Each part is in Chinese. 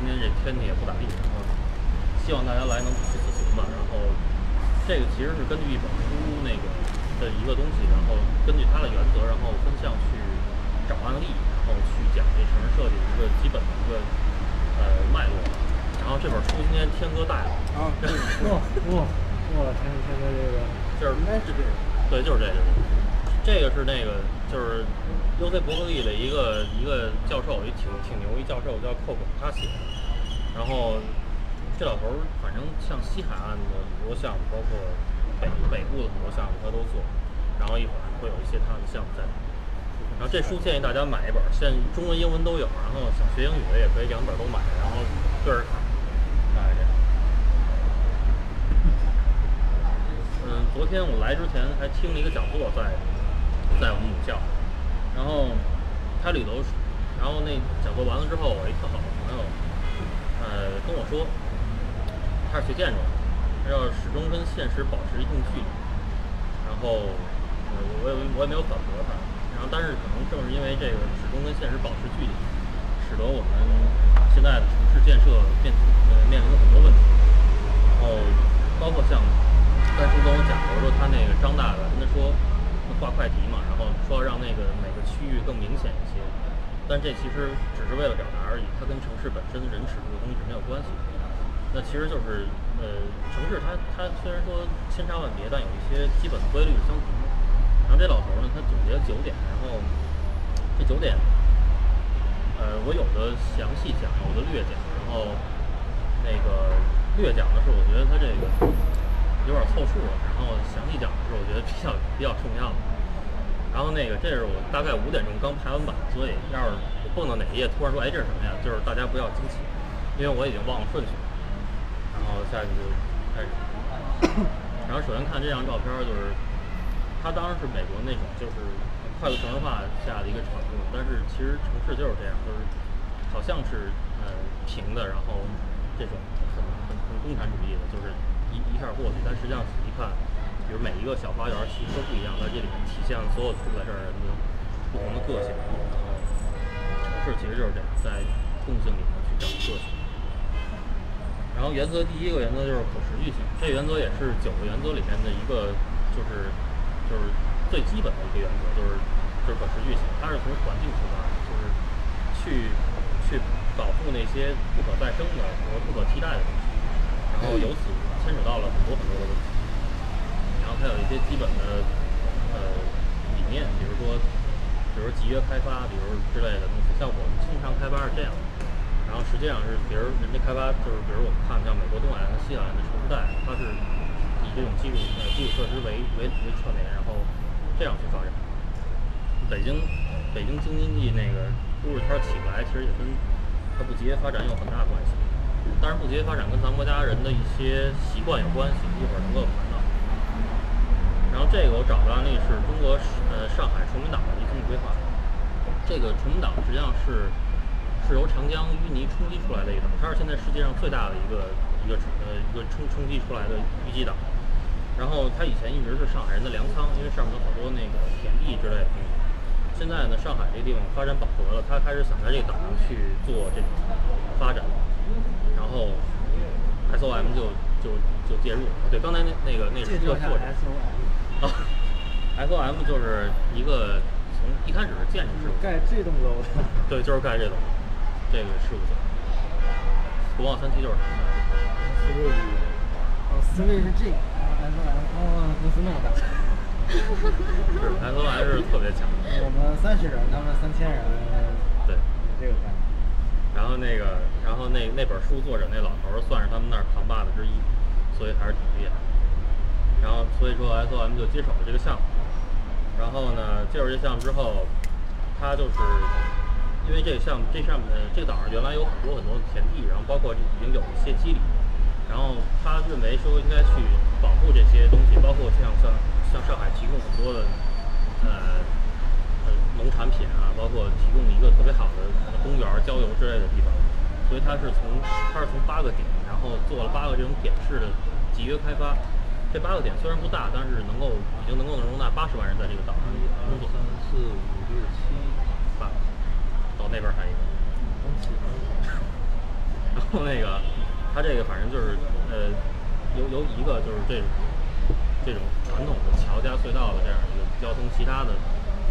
今天这天气也不咋地，然后希望大家来能去此行吧。然后这个其实是根据一本书那个的一个东西，然后根据它的原则，然后分项去找案例，然后去讲这城市设计的一个基本的一个呃脉络。然后这本书今天天哥带了，啊，哇哇哇！天天哥这个就是应该是这个。对，就是这个。这个是那个，就是 U C 伯克利的一个一个教授，一挺挺牛一教授叫寇本，他写的。然后这老头儿，反正像西海岸的很多项目，包括北北部的很多项目，他都做。然后一会儿会有一些他的项目在。然后这书建议大家买一本，现中文、英文都有。然后想学英语的也可以两本都买，然后对着看，大概这样。嗯，昨天我来之前还听了一个讲座在，在我们母校，然后它里头，然后那讲座完了之后，我一特好的朋友，呃，跟我说，他是学建筑的，他要始终跟现实保持一定距离，然后，呃，我也我也没有反驳他，然后但是可能正是因为这个始终跟现实保持距离，使得我们现在的城市建设面呃面临了很多问题，然后包括像。但是跟我讲过，说他那个张大的跟他说他挂快题嘛，然后说让那个每区域更明显一些，但这其实只是为了表达而已，它跟城市本身人尺度的东西是没有关系的。那其实就是呃，城市它它虽然说千差万别，但有一些基本的规律是相同的。然后这老头呢，他总结了九点，然后这九点，呃，我有的详细讲，有的略讲，然后那个略讲的是，我觉得他这个。有点凑数了，然后详细讲的是我觉得比较比较重要的。然后那个这是我大概五点钟刚排完版，所以要是我蹦到哪一页突然说哎这是什么呀，就是大家不要惊奇，因为我已经忘了顺序了。然后下去就开始。然后首先看这张照片，就是它当然是美国那种就是快速城市化下的一个产物，但是其实城市就是这样，就是好像是呃平的，然后这种很很很共产主义的，就是。一一下过去，但实际上仔细看，比如每一个小花园其实都不一样，在这里面体现了所有住在这儿人的不同的个性。然后城市其实就是这样，在共性里面去找个性。然后原则第一个原则就是可持续性，这原则也是九个原则里面的一个，就是就是最基本的一个原则，就是就是可持续性。它是从环境出发，就是去去保护那些不可再生的和不可替代的东西，然后由此。牵扯到了很多很多的问题，它有一些基本的呃理念，比如说，比如集约开发，比如之类的东西。像我们经常开发是这样的，然后实际上是，比如人家开发就是，比如我们看像美国东海岸和西海岸的城市带，它是以这种基础呃基础设施为为为侧面，然后这样去发展。北京北京京津冀那个都市圈起不来，其实也跟它不集约发展有很大关系。当然，不集约发展跟咱们国家人的一些习惯有关系，一会儿能够。然后这个我找的案例是中国呃上海崇明岛的一个规划。这个崇明岛实际上是是由长江淤泥冲击出来的一个岛，它是现在世界上最大的一个一个呃一个冲冲击出来的淤积岛。然后它以前一直是上海人的粮仓，因为上面有好多那个田地之类的东西。现在呢，上海这个地方发展饱和了，它开始想在这个岛上去做这种发展。然后，SOM 就就就介入了。对，刚才那那个那是个作者。啊，SOM 就是一个从一开始是建筑事务盖这栋楼的。对，就是盖这栋，这个事务所。国贸三期就是他们的。思维哦，思维是这个。SOM 哦，公司那么大。是，SOM 是特别强。我们三十人，他们三千人。对。这个概念。然后那个，然后那那本书作者那老头儿算是他们那儿扛把子之一，所以还是挺厉害。然后所以说 SOM 就接手了这个项目。然后呢，接手这项目之后，他就是因为这个项目这上面这个岛上原来有很多很多的田地，然后包括已经有一些基里，然后他认为说应该去保护这些东西，包括像像向上海提供很多的呃。农产品啊，包括提供一个特别好的公园、郊游之类的地方，所以它是从它是从八个点，然后做了八个这种点式的集约开发。这八个点虽然不大，但是能够已经能够容纳八十万人在这个岛上工作。三四五六七八，到那边还有一个。然后那个，它这个反正就是呃，由由一个就是这种这种传统的桥加隧道的这样一个交通，其他的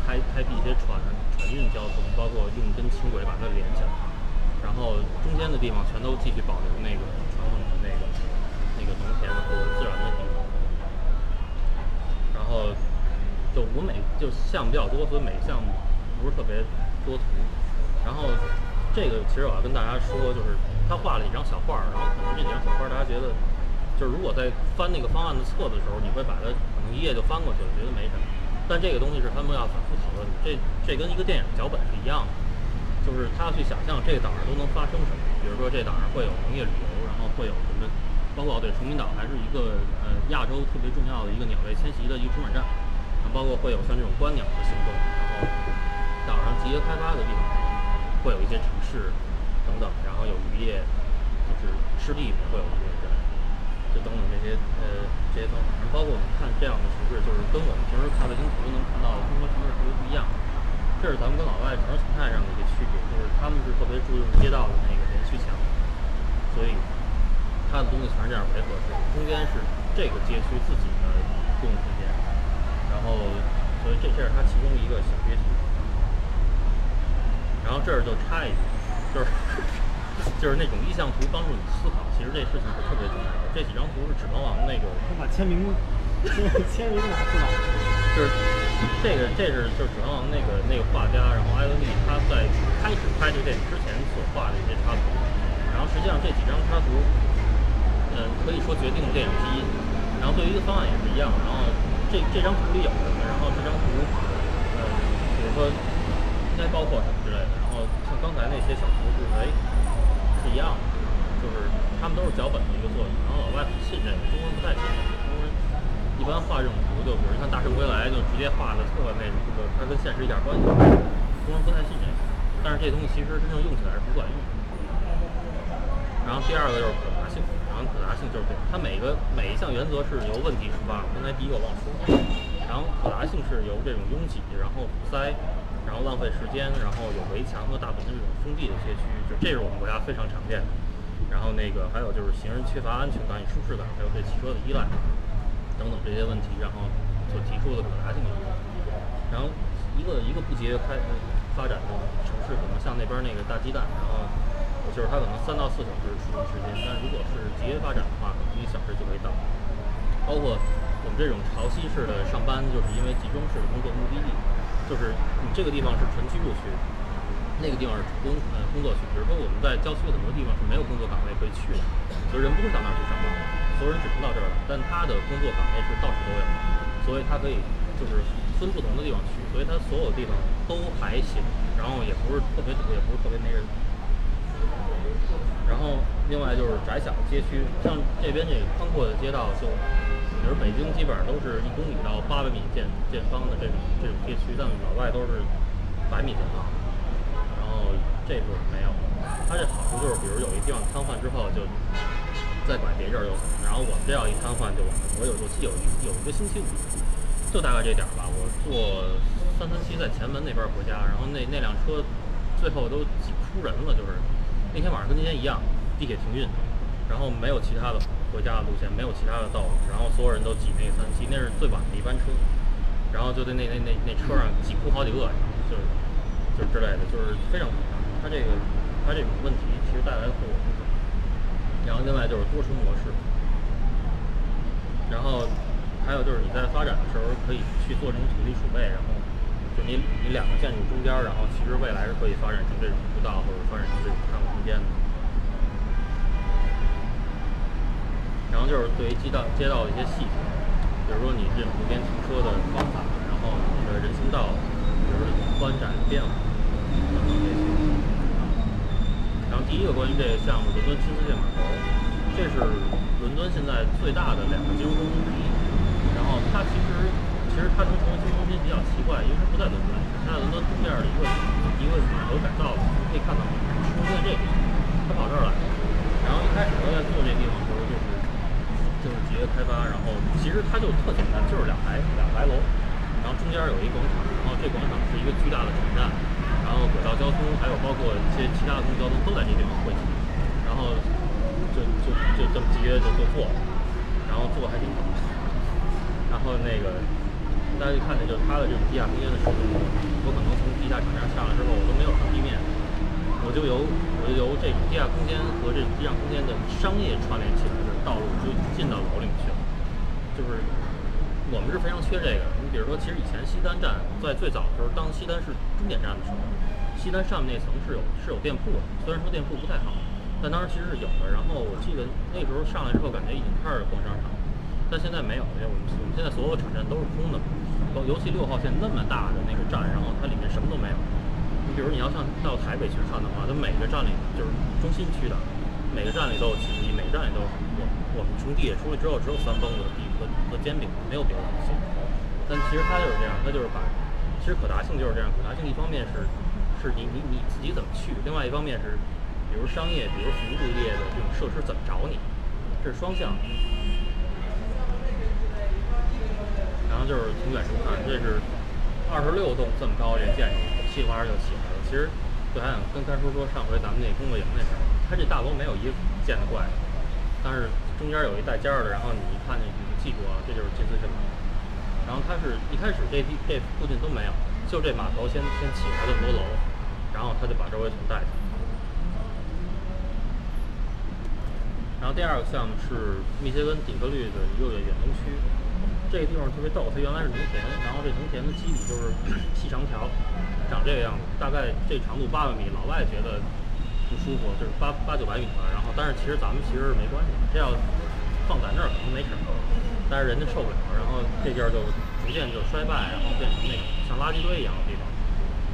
开开辟一些船船运交通，包括用跟轻轨把它连起来，然后中间的地方全都继续保留那个传统的那个那个农田和自然的地然后就我每就项目比较多，所以每个项目不是特别多图。然后这个其实我要跟大家说，就是他画了几张小画儿，然后可能这几张小画儿大家觉得，就是如果在翻那个方案的册子的时候，你会把它可能一页就翻过去了，觉得没什么。但这个东西是他们要反复讨论的，这这跟一个电影脚本是一样的，就是他要去想象这个岛上都能发生什么。比如说这岛上会有农业旅游，然后会有什么，包括对崇明岛还是一个呃亚洲特别重要的一个鸟类迁徙的一个中转站，然后包括会有像这种观鸟的行动，然后岛上集约开发的地方会有一些城市等等，然后有渔业，就是湿地里面会有一些人。就等等这些呃这些方法，然后包括我们看这样的城市，就是跟我们平时看卫星图能看到的中国城市特别不一样。这是咱们跟老外城市形态上的一个区别，就是他们是特别注重街道的那个连续墙，所以它的东西全是这样围合式的，中间是这个街区自己的公共空间，然后所以这这是它其中一个小街区。然后这儿就插一句，就是 就是那种意向图帮助你思考，其实这事情是特别重要的。这几张图是《指环王》那个，他把签名 签名拿出来，就是这个这是就是《指环王》那个那个画家，然后艾伦利他在开始拍这个电影之前所画的一些插图，然后实际上这几张插图，可以说决定电影基因。然后对于一个方案也是一样，然后这这张图里有什么，然后这张图，呃，比如说应该包括什么之类的，然后像刚才那些小图就是哎是一样的，就是他们都是脚本的一个作用。然后老外很信这个，中国人不太信这个，中国人一般画这种图就比如像《大圣归来》就直接画的特别那种，就是它跟现实一点关系都没有，中国人不太信这个。但是这东西其实真正用起来是不管用的。然后第二个就是可达性，然后可达性就是对它每个每一项原则是由问题出发。刚才第一个忘说，然后可达性是由这种拥挤，然后堵塞，然后浪费时间，然后有围墙和大部分这种封闭的一些区域，就这是我们国家非常常见的。然后那个还有就是行人缺乏安全感与舒适感，还有对汽车的依赖等等这些问题，然后所提出的可达性的问题。然后一个一个不节约开呃发展的城市，可能像那边那个大鸡蛋，然后就是它可能三到四小时出行时间，但如果是节约发展的话，可能一小时就可以到。包括我们这种潮汐式的上班，就是因为集中式的工作目的地，就是你这个地方是纯居住区，那个地方是工呃工作区。比如说我们在郊区很多地方是没有工作岗位可以去的，所以人不会到那儿去上班的，所有人只能到这儿来。但他的工作岗位是到处都有，所以他可以就是分不同的地方去，所以他所有地方都还行，然后也不是特别堵，也不是特别没人。然后另外就是窄小街区，像这边这个宽阔的街道，就比如北京基本上都是一公里到八百米见见方的这种这种街区，但老外都是百米见方。然后这部分没有，它这好处就是，比如有一地方瘫痪之后，就再拐别地儿就走。然后我们这要一瘫痪就完了。我有我记有一有一个星期五，就大概这点儿吧。我坐三三七在前门那边回家，然后那那辆车最后都挤哭人了，就是那天晚上跟今天一样，地铁停运，然后没有其他的回家的路线，没有其他的道路，然后所有人都挤那个三七，那是最晚的一班车，然后就在那那那那车上挤哭好几个，就是就是之类的，就是非常可怕。它这个它这种问题其实带来的后果不小。然后另外就是多重模式，然后还有就是你在发展的时候可以去做这种土地储备，然后就你你两个建筑中间，然后其实未来是可以发展成这种步道或者发展成这种商务空间的。然后就是对于街道街道的一些细节，比如说你这种路边停车的方法，然后你的人行道，比如说宽窄的变化等等这些。然后第一个关于这个项目，伦敦新世界码头，这是伦敦现在最大的两个金融中心之一。然后它其实其实它能成为金融中心比较奇怪，因为它不在伦敦，它在伦敦东边的一个一个码头改造的，可以看到市中心在这里，它跑这儿来。然后一开始他在做这地方的时候，就是就是节约开发，然后其实它就特简单，就是两排两排楼，然后中间有一广场，然后这广场是一个巨大的场站，然后轨道交通还有包括一些其他的公共交通都在这地方汇集。然后就就就这么集约就就做了，然后做还挺好。然后那个大家就看见，就是它的这种地下空间的使用，我可能从地下厂家上来之后，我都没有上地面，我就由我就由这种地下空间和这种地上空间的商业串联起来的道路，就进到楼里面去了。就是我们是非常缺这个。你比如说，其实以前西单站在最早的时候，当西单是终点站的时候，西单上面那层是有是有店铺的，虽然说店铺不太好，但当时其实是有的。然后我记得那时候上来之后，感觉已经开始逛商场了，但现在没有，因为我们我们现在所有的场站都是空的，尤其六号线那么大的那个站，然后它里面什么都没有。你比如你要像到台北去看的话，它每个站里就是中心区的，每个站里都有起司机，每个站里都有我我们从地铁出来之后，只有三蹦子和和和煎饼，没有别的东西。但其实它就是这样，它就是把，其实可达性就是这样。可达性一方面是，是你你你自己怎么去；另外一方面是，比如商业，比如服务业的这种设施怎么找你，这是双向。然后就是从远处看，这是二十六栋这么高这建筑，稀里哗啦就起来了。其实就还想跟三叔说，上回咱们那工作营那事儿，他这大楼没有一个建的怪，但是中间有一带尖儿的，然后你一看就你就记住啊，这就是金丝镇。然后它是一开始这地这附近都没有，就这码头先先起来这么多楼，然后他就把周围全带起来。然后第二个项目是密歇根底特律的一个远东区，这个地方特别逗，它原来是农田，然后这农田的基底就是细长条，长这个样子，大概这长度八百米，老外觉得不舒服，就是八八九百米吧。然后但是其实咱们其实是没关系，这要放在那儿可能没事儿，但是人家受不了，然后这地儿就逐渐就衰败，然后变成那种像垃圾堆一样的地方，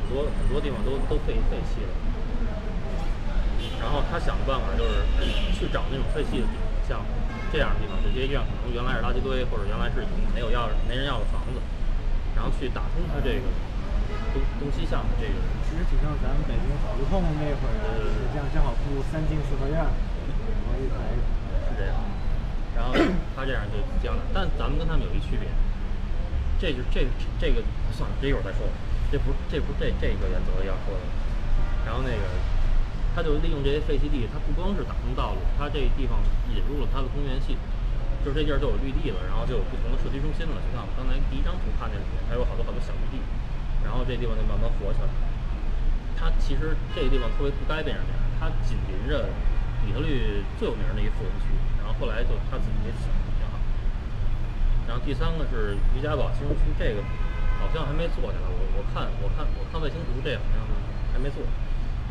很多很多地方都都废废弃了。然后他想的办法就是去找那种废弃的地方，这样的地方，这些院可能原来是垃圾堆，或者原来是已经没有要没人要的房子，然后去打通它这个东东西向的这个。其实挺像咱们北京胡同那会儿，实际上正好铺三进四合院，然后一排是这样。然后他这样就将来，但咱们跟他们有一区别，这就这这个算了，这一会儿再说。这不这不这这个原则要说的。然后那个，它就利用这些废弃地，它不光是打通道路，它这地方引入了它的公园系统，就是这地儿就有绿地了，然后就有不同的社区中心了。就像我刚才第一张图看见里面，还有好多好多小绿地，然后这地方就慢慢火起来了。它其实这个地方特别不该变成这样，它紧邻着底特律最有名的一富人区，然后后来就它自己也想的挺好。然后第三个是于家堡金融区，这个好像还没做下来，我我看我看我看卫星图，这好像还没做，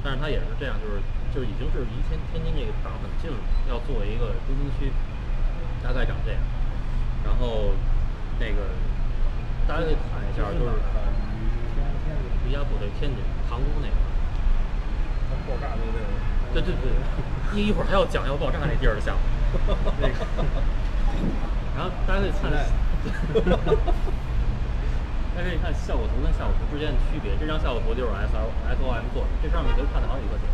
但是它也是这样，就是就是已经是离天天津这个港很近了，要做一个中心区，大概长这样。然后那个大家可以看一下，就是离家堡这天津塘沽那个。爆炸那个地儿，对对对，一一会儿还要讲要爆炸那地儿的项目，那个，然后大家可以看，大家可以看效果图跟效果图之间的区别。这张效果图就是 S L S O M 做的，这上面可以看到好几个点。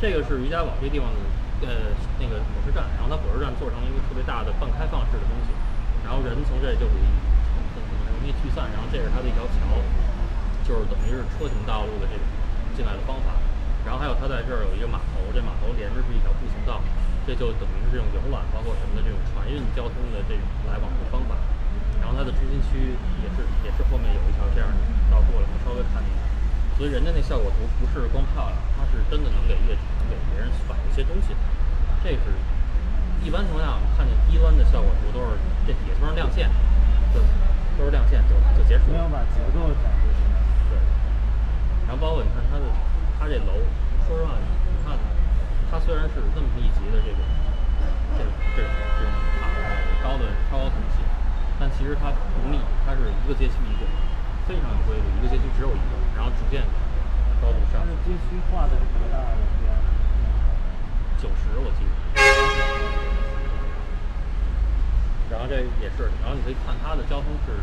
这个是于家堡这地方的呃那个火车站，然后它火车站做成了一个特别大的半开放式的东西，然后人从这就可以很很容易聚散。然后这是它的一条桥，就是等于是车行道路的这种进来的方法。然后还有它在这儿有一个码头，这码头连着是一条步行道，这就等于是这种游览包括什么的这种船运交通的这种来往的方法。它的中心区也是也是后面有一条这样的道过来，我稍微看一眼。所以人家那效果图不是光漂亮，它是真的能给业主能给别人反映一些东西。这是一般情况下我们看见低端的效果图都是这底下突然亮线，就都是亮线就就结束了。没有把结构展示出来。对，然后包括你看它的，它这楼，说实话，你你看它，它虽然是这么密集的这种，这种这种这种塔的高的超高层系，但其实它不密，它是一个街区一个，非常有规律，一个街区只有一个，然后逐渐高度上它的街区画的是多大的边？九十我记得。然后这也是，然后你可以看它的交通是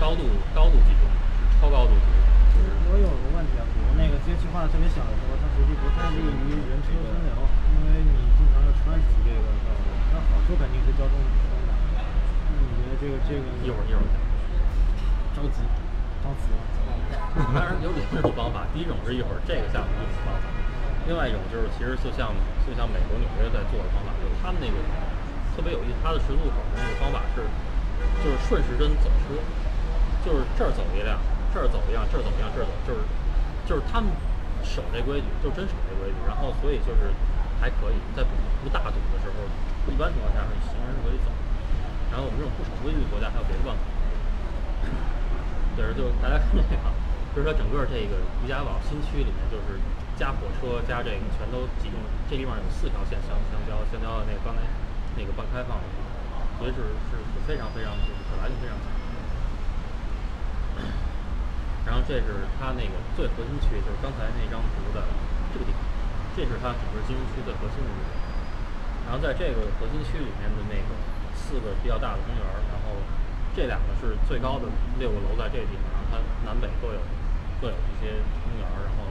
高度高度集中，是超高度集中。就是我有个问题啊，比如那个街区画的特别小的时候，它实际不太利于人车分流，因为你经常要穿行这个道路，那好处肯定是交通。这个这个一会儿一会儿讲。着急，着急了。当然有两种方法，第一种是一会儿这个项目用的方法，另外一种就是其实就像就像美国纽约在做的方法，就是他们那个特别有意思，他的十字路口的那个方法是就是顺时针走车，就是这儿走一辆，这儿走一辆，这儿走一辆，这儿走就是就是他们守这规矩，就真守这规矩，然后所以就是还可以在不不大堵的时候，一般情况下是行人是可以走。然后我们这种不守规矩的国家还有别的办法。对，就是大家看这个，就是说整个这个宜家堡新区里面，就是加火车加这个全都集中，这地方有四条线相相交，相交的那个刚才那个半开放的地方，所以是是是非常非常就是可来性非常强。然后这是它那个最核心区，就是刚才那张图的这个地方，这是它整个金融区最核心的地方。然后在这个核心区里面的那个四个比较大的公园儿，然后这两个是最高的六个楼在这地方，然后它南北各有各有一些公园儿，然后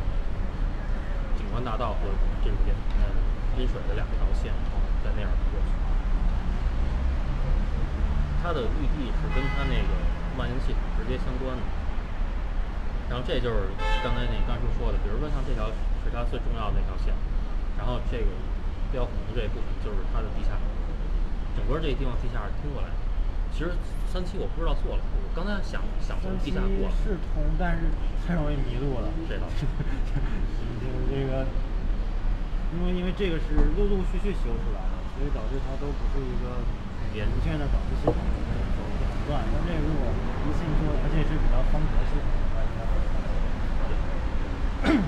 景观大道和这个沿呃滨水的两条线，然后在那样过去。它的绿地是跟它那个万应系统直接相关的。然后这就是刚才那刚才说的，比如说像这条是它最重要的那条线，然后这个标红的这部分就是它的地下，整个这个地方地下是通过来的。其实三期我不知道错了，我刚才想想从地下过，是通，但是太容易迷路了。这倒是就是这个，因为因为这个是陆陆续续修出来的，所以导致它都不是一个很连明确的导致系统，走的很乱。但这个如果一信说，而且是比较方格系统的话，应该会很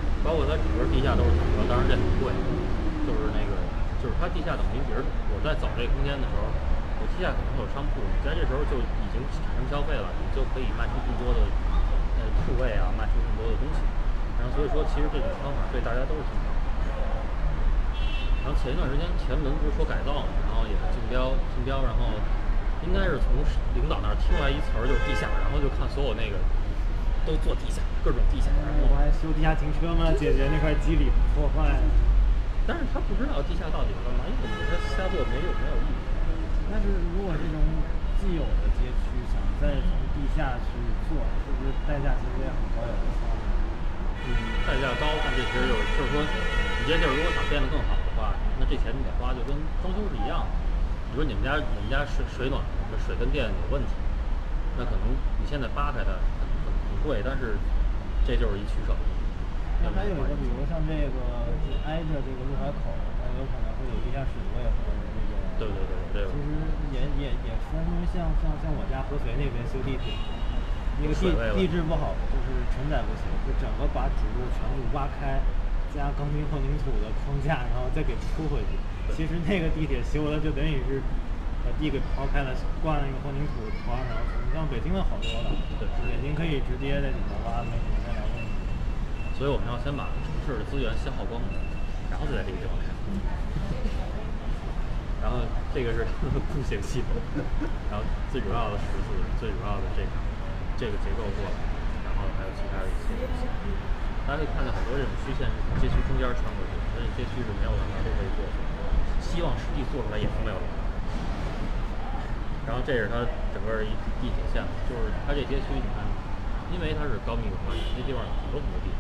包括它整个地下都是坦克，当然这很贵，就是它地下等于，比如我在走这个空间的时候，我地下可能会有商铺，你在这时候就已经产生消费了，你就可以卖出更多的呃铺位啊，卖出更多的东西。然后所以说，其实这种方法对大家都是挺好的。然后前一段时间前门不是说改造嘛，然后也是竞标竞标，然后应该是从领导那儿听来一词儿就是地下，然后就看所有那个都做地下，各种地下，然后我还修地下停车吗？解决那块基里破坏。但是他不知道地下到底是干嘛，因为他瞎做没有没有意义。但是如果这种既有的街区想再从地下去做，是不是代价其实也很高，也不方便？嗯，代价高，但这其实就是就是说，你这地儿如果想变得更好的话，那这钱你得花，就跟装修是一样的。比如你们家你们家水水暖，这水跟电有问题，那可能你现在扒开它很很很贵，但是这就是一取舍。那还有一个，比如像这个就挨着这个陆海口，它有可能会有地下室，我也会那个。对对对对，这个其实也也也分，因为像像像我家合肥那边修地铁，那个地地质不好，就是承载不行，就整个把主路全部挖开，加钢筋混凝土的框架，然后再给铺回去。其实那个地铁修了，就等于是把地给刨开了，灌了一个混凝土床，然后你像北京的好多了，对北京可以直接在里面挖，没什么太大问题。所以我们要先把城市的资源消耗光，然后再在这个地方开。然后这个是它的步行系统，然后最主要的十字，最主要的这个这个结构过来，然后还有其他的一些东西。大家可以看到很多这种虚线是从街区中间穿过去的，所以街区是没有人的都可以过去。希望实际做出来也是没有的。然后这是它整个一地铁线，就是它这街区你看，因为它是高密度发展，这地方很多很多地铁。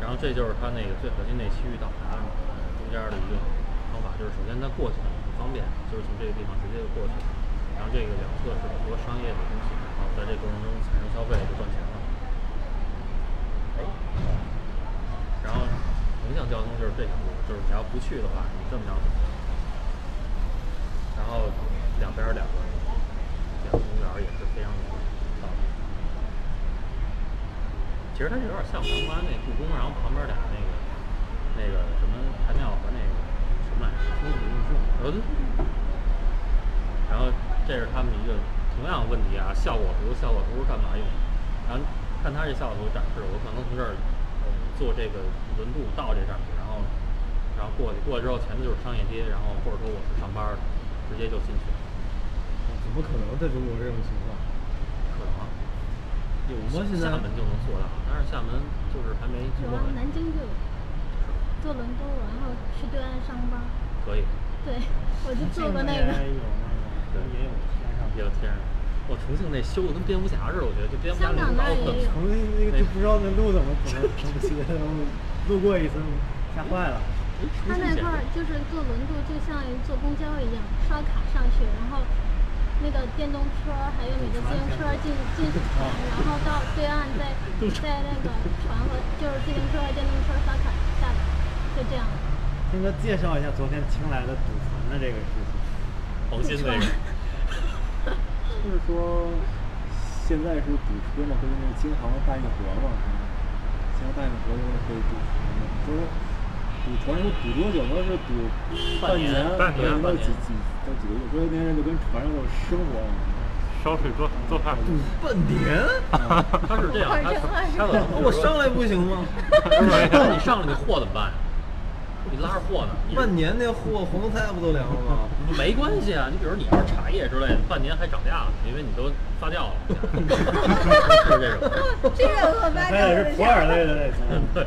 然后这就是它那个最核心那区域到达中间的一个方法，就是首先它过去很方便，就是从这个地方直接就过去了。然后这个两侧是很多商业的东西，然后在这过程中产生消费就赚钱了。哎，然后横向交通就是这条路，就是你要不去的话，你这么着走。然后两边两个两个公园也是非常有理。其实它就有点像咱们那故宫，然后旁边俩那个那个什么太庙和那个什么来着？风土运送。呃，对。然后这是他们一个同样的问题啊，效果图，效果图是干嘛用的？然后看他这效果图展示，我可能从这儿呃坐这个轮渡到这站去，然后然后过去，过去之后前面就是商业街，然后或者说我是上班的，直接就进去了。怎么可能在中国这种情况？有吗？现在厦门就能做到，但是厦门就是还没有啊，南京就有，坐轮渡然后去对岸上班。可以，对，我就坐过那也个。有那个，也有天上也有天上。我重庆那修的跟蝙蝠侠似的，我觉得就蝙蝠侠香那种脑子港那也有重庆那个就不知道那路怎么怎么怎么骑的，我路过一次吓坏了。他那块儿就是坐轮渡，就像坐公交一样，刷卡上去，然后那个电动车还有你的自行车进进船，然后到对岸再 在那个船和就是自行车和电动车刷卡下来，就这样。听哥介绍一下昨天听来的赌船的这个事情。黄金那个。就是说，现在是赌车嘛，跟那个京杭大运河嘛，京杭大运河就是可以赌船嘛，就是赌船说赌多久呢？是赌半年，半年对到半年几几到几个月？说那人就跟船上有生活一样。烧水做做饭。嗯半年？他是这样，他他怎么我上来不行吗？那你上来你货怎么办呀？你拉着货呢，半年那货黄菜不都凉了吗？没关系啊。你比如你要是茶叶之类的，半年还涨价了，因为你都发酵了，是这种。这个我发还得是普洱类的那种。对，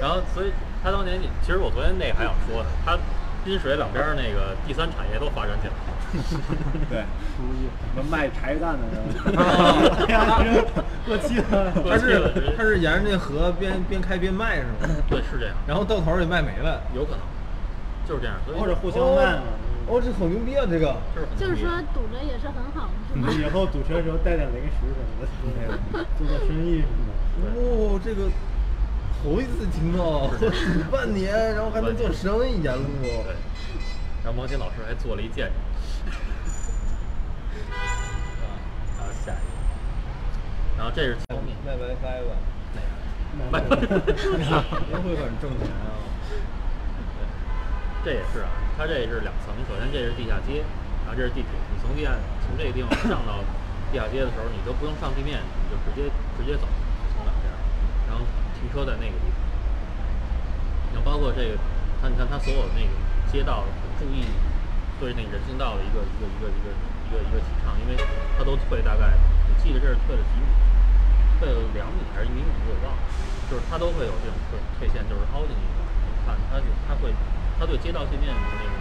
然后所以他当年，其实我昨天那个还想说呢，他滨水两边儿那个第三产业都发展起来了。对，什么卖茶叶蛋的，哎呀，这过期了。他是了他是沿着那河边边开边卖是吗？对，是这样，然后到头儿给卖没了。有可能就是这样，所以或者互相卖嘛。哦，这好牛逼啊！这个就是很就是说牛逼赌着也是很好的，是吧？以后堵车的时候带点零食什么的，做做生意什么的。哦，这个头一次听到。赌 半年，然后还能做生意沿路。对，然后王鑫老师还做了一见证。啊，然后下一个，然后这是后面。卖 WiFi 吧，卖，也 会很挣钱啊。对。这也是啊，它这是两层，首先这是地下街，然后这是地铁。你从地下从这个地方上到地下街的时候，你都不用上地面，你就直接直接走，停车在那个地方。然后包括这个，它你看它所有那个街道注意对那人行道的一个一个一个一个一个一个提倡，因为它都退大概，我记得这是退了几米，退了两米还是一米五，我忘了，就是它都会有这种退退线，就是凹进去一点儿，你看它就它会，它对街道界面的那种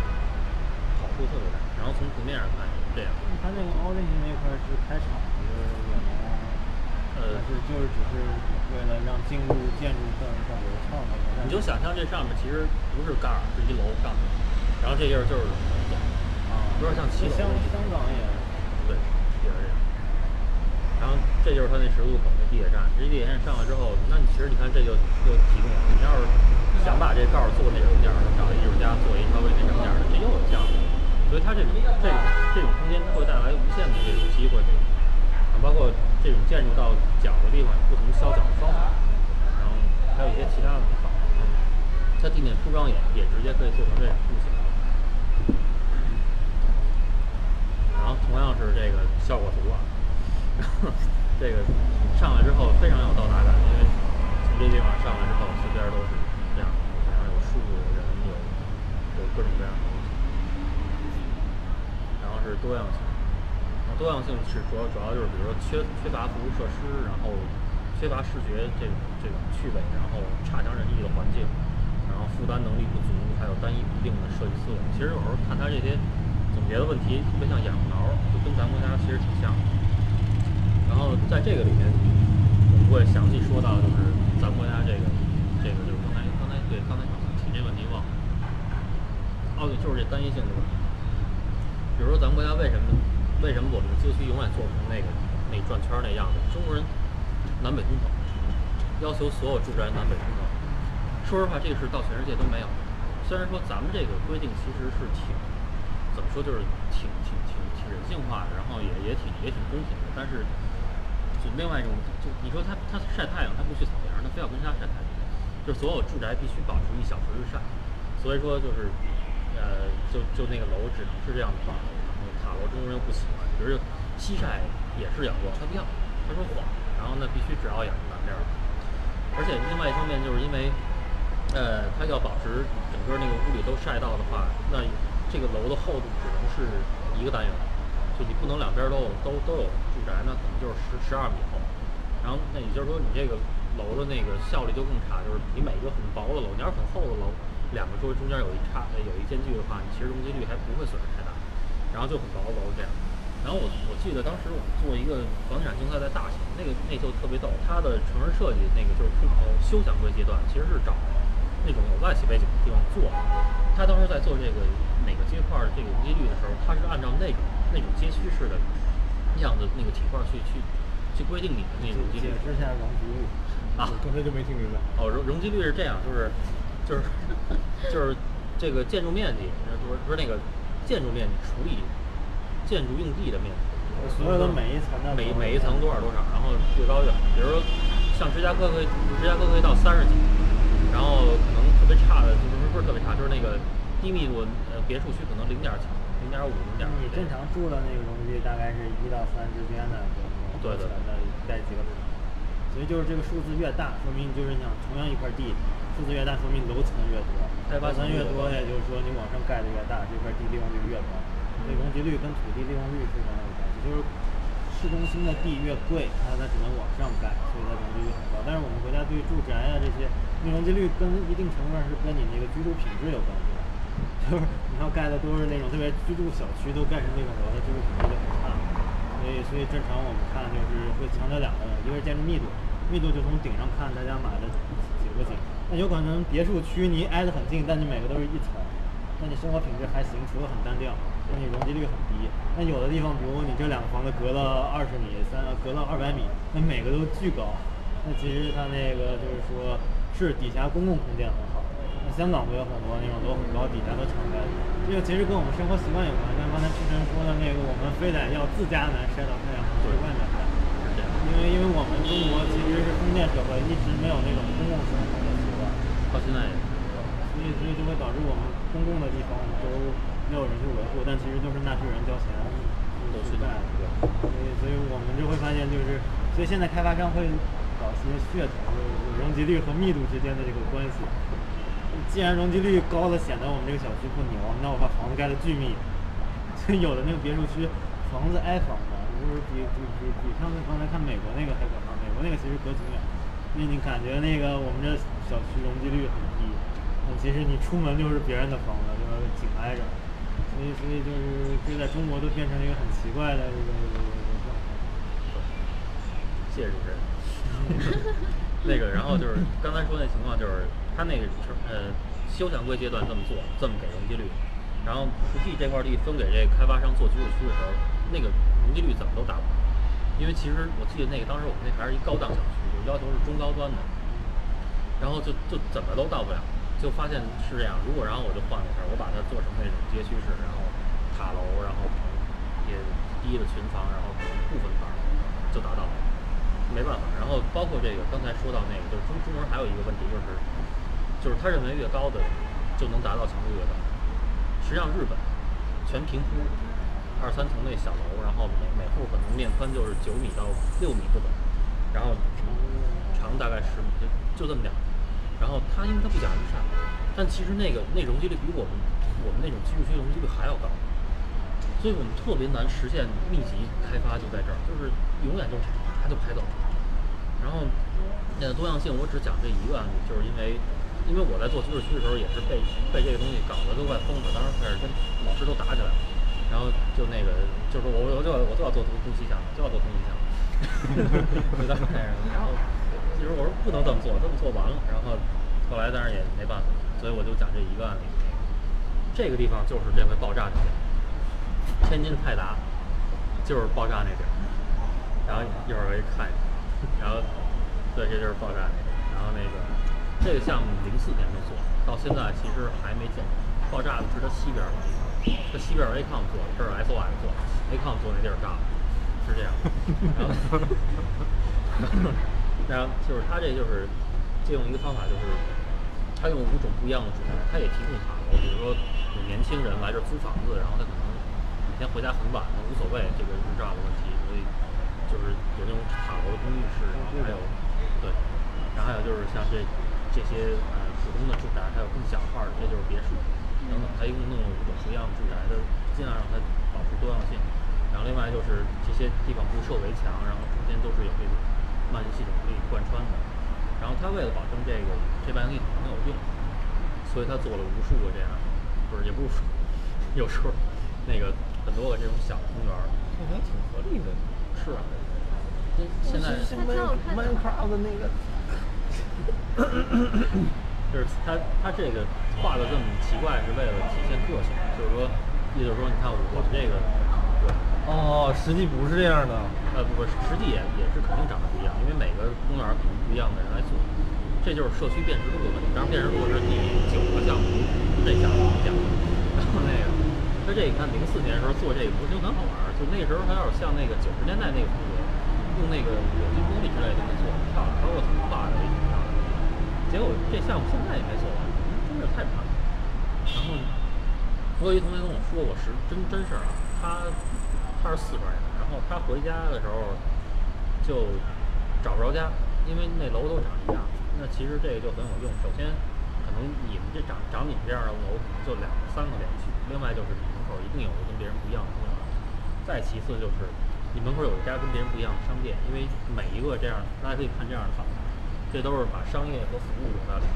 好处特别大，然后从平面上看也是这样，它那个凹进去那块是开场的远吗？呃还是就是只是为了让进入建筑更更流畅的？你就想象这上面其实不是盖儿，是一楼上面，然后这地儿就是有点像七楼香香港也对，也是这样。然后这就是它那十字路口那地铁站，这地铁站上来之后，那你其实你看这就就提供了，你要是想把这盖儿做那什么点儿的，找艺术家做一稍微那什么点儿的，这又有项目。所以它这种这种这种空间，它会带来无限的这种机会给你，啊，包括这种建筑到角的地方不同消角的方法，然后还有一些其他的方法。它地面铺装也也直接可以做成这种路线。然后同样是这个效果图啊，这个上来之后非常有到达感，因为从这地方上来之后，四边都是这样的，然后有树、有人、有有各种各样的东西，然后是多样性。多样性是主要主要就是比如说缺缺乏服务设施，然后缺乏视觉这种这种趣味，然后差强人意的环境，然后负担能力不足，还有单一不定的设计思维。其实有时候看他这些总结的问题，特别像痒挠，就跟咱们国家其实挺像的。然后在这个里面，我们会详细说到，就是咱们国家这个这个就是刚才刚才对刚才提这问题忘了。哦，对，就是这单一性的问题。比如说咱们国家为什么为什么我们的街区永远做不成那个那转圈那样子？中国人南北通透，要求所有住宅南北通透。说实话，这个是到全世界都没有。虽然说咱们这个规定其实是挺怎么说，就是挺挺挺挺人性化的，然后也也挺也挺公平的，但是就另外一种，就你说他他晒太阳，他不去草坪，他非要跟人家晒太阳，就所有住宅必须保持一小时日晒，所以说就是呃，就就那个楼只能是这样的房子我，中国人又不喜欢，比如西晒也是阳光，他不要，他说晃，然后呢必须只要阳南边儿，而且另外一方面就是因为呃，它要保持整个那个屋里都晒到的话，那这个楼的厚度只能是一个单元，就你不能两边都都都有住宅，那可能就是十十二米厚。然后那也就是说，你这个楼的那个效率就更差，就是你每一个很薄的楼，你要是很厚的楼，两个桌中间有一差有一间距的话，你其实容积率还不会损失太大。然后就很薄的楼这样，然后我我记得当时我们做一个房地产竞赛在大兴，那个那就特别逗，它的城市设计那个就是呃休闲规阶段，其实是找那种有外企背景的地方做。他当时在做这个每个街块这个容积率的时候，他是按照那种那种街区式的样子那个体块儿去去去规定你的那个容积率。解释一下容积率。啊我刚才就没听明白。哦，容容积率是这样，就是就是就是这个建筑面积，呃不是不是那个建筑面积除以建筑用地的面积，所有的每一层的每每一层多少多少，然后越高越好。比如说像芝加哥可以芝加哥可以到三十几，然后可能特别差的就是不是特别差，就是那个低密度呃别墅区可能零点几、零点五、零点。你正常住的那个容积大概是一到三之间的，对对的带几个楼层。所以就是这个数字越大，说明就是你想同样一块地，数字越大，说明楼层越多，开发楼层越多，也就是说你往上盖的越大，这块地利用率越高。所以容积率跟土地利用率非常有关系，就是市中心的地越贵，它它只能往上盖，所以它容积率很高。但是我们国家对住宅啊这些，那容积率跟一定程度上是跟你那个居住品质有关系的。就是你要盖的都是那种特别居住小区，都盖成那种楼，它居住品质就很差。所以，所以正常我们看就是会强调两个，一个是建筑密度，密度就从顶上看大家买的几个景。那有可能别墅区你挨得很近，但你每个都是一层，那你生活品质还行，除了很单调，那你容积率很低。那有的地方，比如你这两个房子隔了二十米、三隔了二百米，那每个都巨高，那其实它那个就是说是底下公共空间很好。那香港不有很多那种楼很高，底下都敞开的，这个其实跟我们生活习惯有关。像刚才志晨说的那个，我们非得要自家门晒到太阳，去外面晒。因为因为我们中国其实是封建社会，一直没有那种公共生活到现在也是。所以所以就会导致我们公共的地方都没有人去维护，但其实都是纳税人交钱都是去盖的。所以所以我们就会发现，就是所以现在开发商会搞些噱头，就是容积率和密度之间的这个关系。既然容积率高了，显得我们这个小区不牛，那我把房子盖得巨密。就有的那个别墅区，房子挨房的，就是比比比比上次刚才看美国那个还可怕。美国那个其实隔挺远，因为你感觉那个我们这小区容积率很低，那其实你出门就是别人的房子，就是紧挨着。所以所以就是这在中国都变成一个很奇怪的一个一个一个状态。谢谢主持人。那个，然后就是刚才说那情况，就是他那个是呃休闲规阶段这么做，这么给容积率，然后实际这块地分给这开发商做居住区的时候，那个容积率怎么都达不到，因为其实我记得那个当时我们那还是一高档小区，就要求是中高端的，然后就就怎么都到不了，就发现是这样。如果然后我就换了一下，我把它做成那种街区式，然后塔楼，然后也低的群房，然后可能部分房就达到了。没办法，然后包括这个刚才说到那个，就是中中国人还有一个问题就是，就是他认为越高的就能达到强度越高。实际上日本全平铺，二三层那小楼，然后每每户可能面宽就是九米到六米不等，然后长大概十米，就就这么点儿。然后它因为它不讲日晒，但其实那个那容积率比我们我们那种居住区容积率还要高。所以我们特别难实现密集开发，就在这儿，就是永远就啪就拍走了。然后，呃，多样性我只讲这一个案例，就是因为，因为我在做居住区的时候也是被被这个东西搞得都快疯了，当时开始跟老师都打起来了，然后就那个就是我我就要我就要做东东西向，就要做东西向，就当时开始，然后其实我说不能这么做，这么做完了，然后后来当然也没办法，所以我就讲这一个案例。这个地方就是这回爆炸地点。天津泰达就是爆炸那地儿，然后一会儿我给你看一下，然后对，这就是爆炸那地儿，然后那个这个项目零四年就做，到现在其实还没建。爆炸的是它西边儿的地方，它西边儿 ACOM 做的，这是 S O S 做的，ACOM 做那地儿炸了，是这样。然后，然后就是它这就是借用一个方法，就是它用五种不一样的主题，它也提供塔楼，比如说有年轻人来这儿租房子，然后他可能每天回家很晚，无所谓这个日照的问题，所以就是有那种塔楼的公寓式，然后还有对，然后还有就是像这这些呃普通的住宅，还有更小块儿的，这就是别墅等等，它一共弄了五种不一样的住宅的，尽量让它保持多样性。然后另外就是这些地方不设围墙，然后中间都是有这种慢性系统可以贯穿的。然后他为了保证这个这半径体能有用，所以他做了无数个这样，不是也不是有时候那个很多个这种小的公园儿，这还挺合理的。是啊，这现在它挺好看的 Minecraft 的那个，就是他他这个画的这么奇怪，是为了体现个性，就是说，意思是说，你看我们这个，对，哦，实际不是这样的。呃，不不，实际也也是肯定长得不因为每个公园可能不一样的人来做，这就是社区辨识度的问题。当然，辨识度是第九个项目，这项目讲，然后那个，他这你看零四年的时候做这个模型很好玩儿，就那时候他要是像那个九十年代那个风格，用那个有机玻璃之类的给做很漂亮，包括图画的也挺漂亮。结果这项目现在也没做完，真是太慢了。然后我有一同学跟我说过是真真事儿啊，他他是四川人，然后他回家的时候就找不着家，因为那楼都长一样。那其实这个就很有用。首先，可能你们这长长你们这样的楼，可能就两三个连续。另外就是你门口一定有个跟别人不一样的公园。再其次就是你门口有一家跟别人不一样的商店，因为每一个这样，大家可以看这样的房子，这都是把商业和服务融在里面。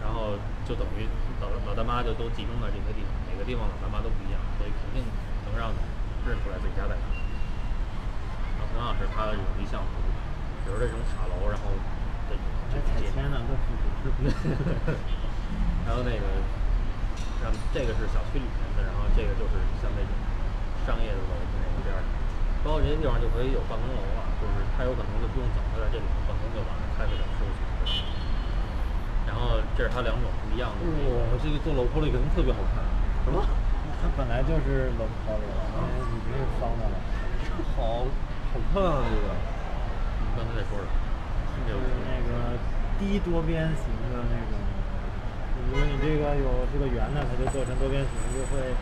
然后就等于老老大妈就都集中在这些地方，每个地方老大妈都不一样，所以肯定能让你认出来自己家在哪。然后同样是它的这种立项图，比如这种塔楼，然后这种这还种街踩签呢，都是是不是？然后那个，让这个是小区里面的，然后这个就是像那种商业的楼那个边儿，包括这些地方就可以有办公楼啊，就是他有可能就不用走，他在这里面办公就完了，开个小休息。然后这是它两种不一样的。哇，这个做楼坡里肯定特别好看。什么？它本来就是冷泡的，因为已经是方的了。好，好看啊这个。你刚才在说什么？就是那个低多边形的那种，如果你这个有这个圆的，它就做成多边形，就会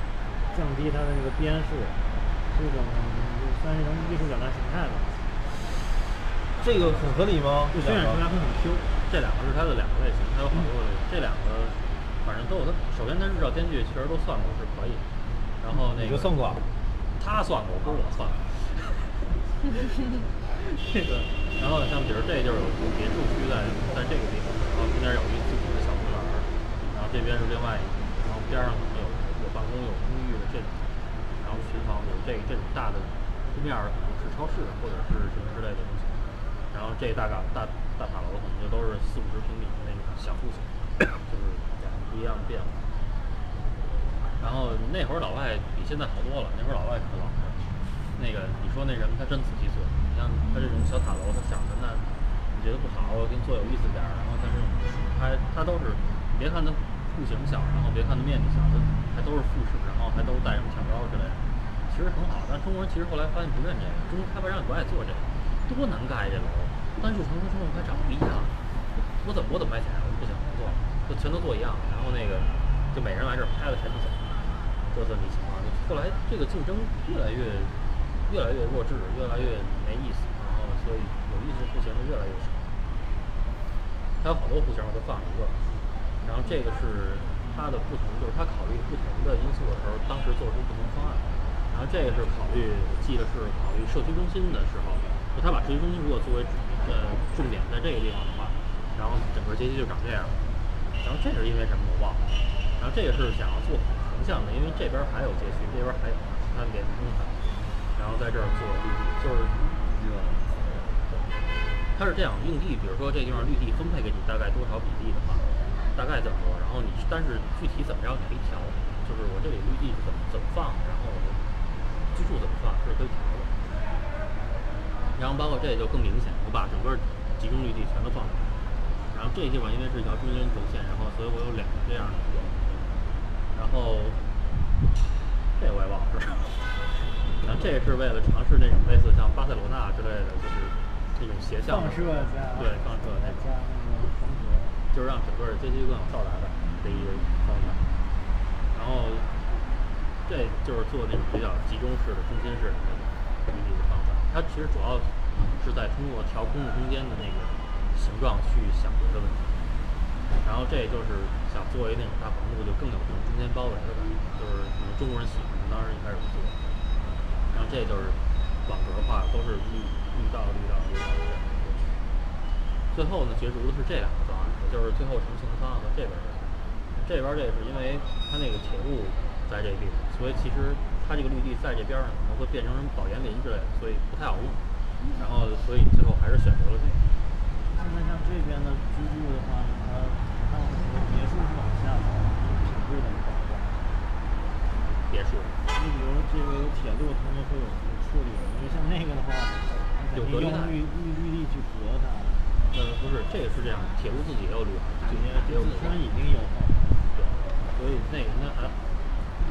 降低它的那个边数，是一种算是一种艺术表达形态吧。这个很合理吗？就渲染出来会很 Q。这两个是它的两个类型，它有好多个类型。这两个反正都有它。首先，它日照间距确实都算过是可以。然后那个你就算过啊？他算过，不是我算的。这个，然后像比如这就是有别墅区在在这个地方，然后中间有一自己的小公园儿，然后这边是另外一个，然后边上可能有有办公有公寓的这种，然后群房有这这种大的对面儿可能是超市或者是什么之类的东西，然后这大岗大大塔楼可能就都是四五十平米的那种小户型，就是两个不一样的变化。然后那会儿老外比现在好多了，那会儿老外可老实了。那个你说那人他真仔细做，像他这种小塔楼，他想着那你觉得不好，我给你做有意思点儿。然后他这种他他都是，你别看它户型小，然后别看它面积小，它还都是复式，然后还都带什么挑高之类的，其实很好。但中国人其实后来发现不认这个，中国开发商也不爱做这个，多难盖这楼，单数层和双数还长不一样。我怎么我怎么卖钱？我不行，不做了，就全都做一样。然后那个就每人来这儿拍了钱就走，就这么一情况。后来这个竞争越来越越来越弱智，越来越没意思，然后所以有意思的户型就越来越少。它有好多户型我都放一个，然后这个是它的不同，就是它考虑不同的因素的时候，当时做出不同方案。然后这个是考虑，我记得是考虑社区中心的时候，就他把社区中心如果作为呃重点在这个地方的话，然后整个街区就长这样。然后这是因为什么我忘了。然后这个是想要做横向的，因为这边还有街区，那边还有，它连通它。然后在这儿做绿地，就是它是这样，用地，比如说这地方绿地分配给你大概多少比例的话，大概怎么多，然后你但是具体怎么着你可以调，就是我这里绿地是怎么怎么放，然后居住怎么放是可以调的。然后包括这就更明显，我把整个集中绿地全都放出来，然后这地方因为是一条中间轴线，然后所以我有两个这样的，然后这我也忘了是什么。然后这也是为了尝试那种类似像巴塞罗那之类的，就是那种斜向对放射那种，加那个风格。就是让整个街区更有到达感的一个方法。然后这就是做那种比较集中式的、中心式的那种绿地的方法。它其实主要是在通过调公共空间的那个形状去想别的问题。然后这就是想作为那种大房子，就更有这种中间包围的感觉，就是可能中国人喜欢的，当时一开始做。然后这就是网格化，都是绿绿道、绿道、绿道这样过去。最后呢，角逐的是这两个方案，也就是最后成型的方案和这边这个。这边这个是因为它那个铁路在这个地方，所以其实它这个绿地在这边儿呢，可能会变成什么保研林之类的，所以不太好弄。然后所以最后还是选择了这个。现在像这边的居住的话，它它很多别墅是往下走，品质怎么保障？别墅你比如这个有铁路，他们会有什么处理，因为像那个的话，有隔离带绿绿绿地去隔它，呃，不是，这个是这样，铁路自己也有绿化，这些也有绿化自身已经有了。对，所以那个应该还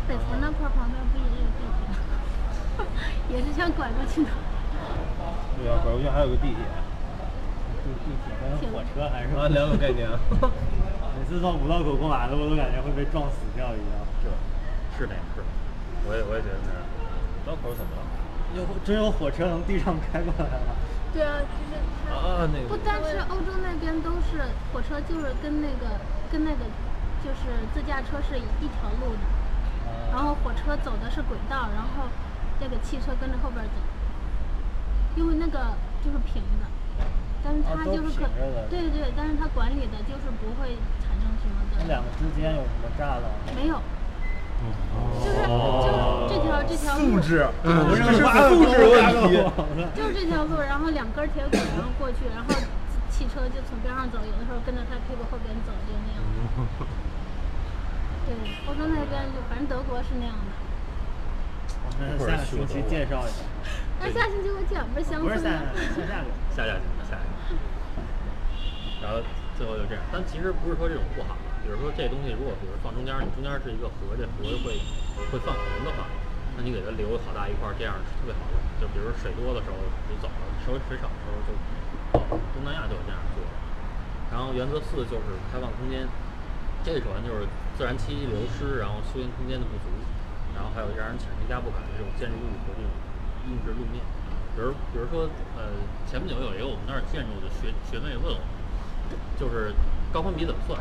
北辰那块儿旁边不也有地铁？也是像拐过去的。对啊，拐过去还有个地铁，地地铁跟火车还是啊，两种概念。每次到五道口过马路，我都感觉会被撞死掉一样。是是那样，是，我也我也觉得那样。刀口怎么了？有真有火车从地上开过来了？对啊，就是它。啊那个不单是欧洲那边都是火车，就是跟那个跟那个就是自驾车是一条路的，然后火车走的是轨道，然后那个汽车跟着后边走，因为那个就是平的，但是它就是可、对对，但是它管理的就是不会产生什么的。那两个之间有什么栅栏吗？没有，就是就这条这条路，素质，我这是素质问题。就是这条路，然后两根铁轨，然后过去，然后汽车就从边上走，有的时候跟着他屁股后边走，就那样。对，欧洲那边就反正德国是那样的。我们下个星期介绍一下，那下星期我讲不是乡不是村吗？下下下个。下下去，下下去。然后最后就这样，但其实不是说这种不好，比如说这东西如果比如放中间，你中间是一个河，这河会会泛红的话，那你给它留好大一块，这样是特别好用。就比如水多的时候就走了，稍微水少的时候就跑了。东南亚就有这样做的。然后原则四就是开放空间，这个首先就是自然栖息流失，然后休闲空间的不足，然后还有让人产生压迫感的这种建筑物和这种硬质路面。比如比如说，呃，前不久有一个我们那儿建筑的学学妹问我，就是高宽比怎么算？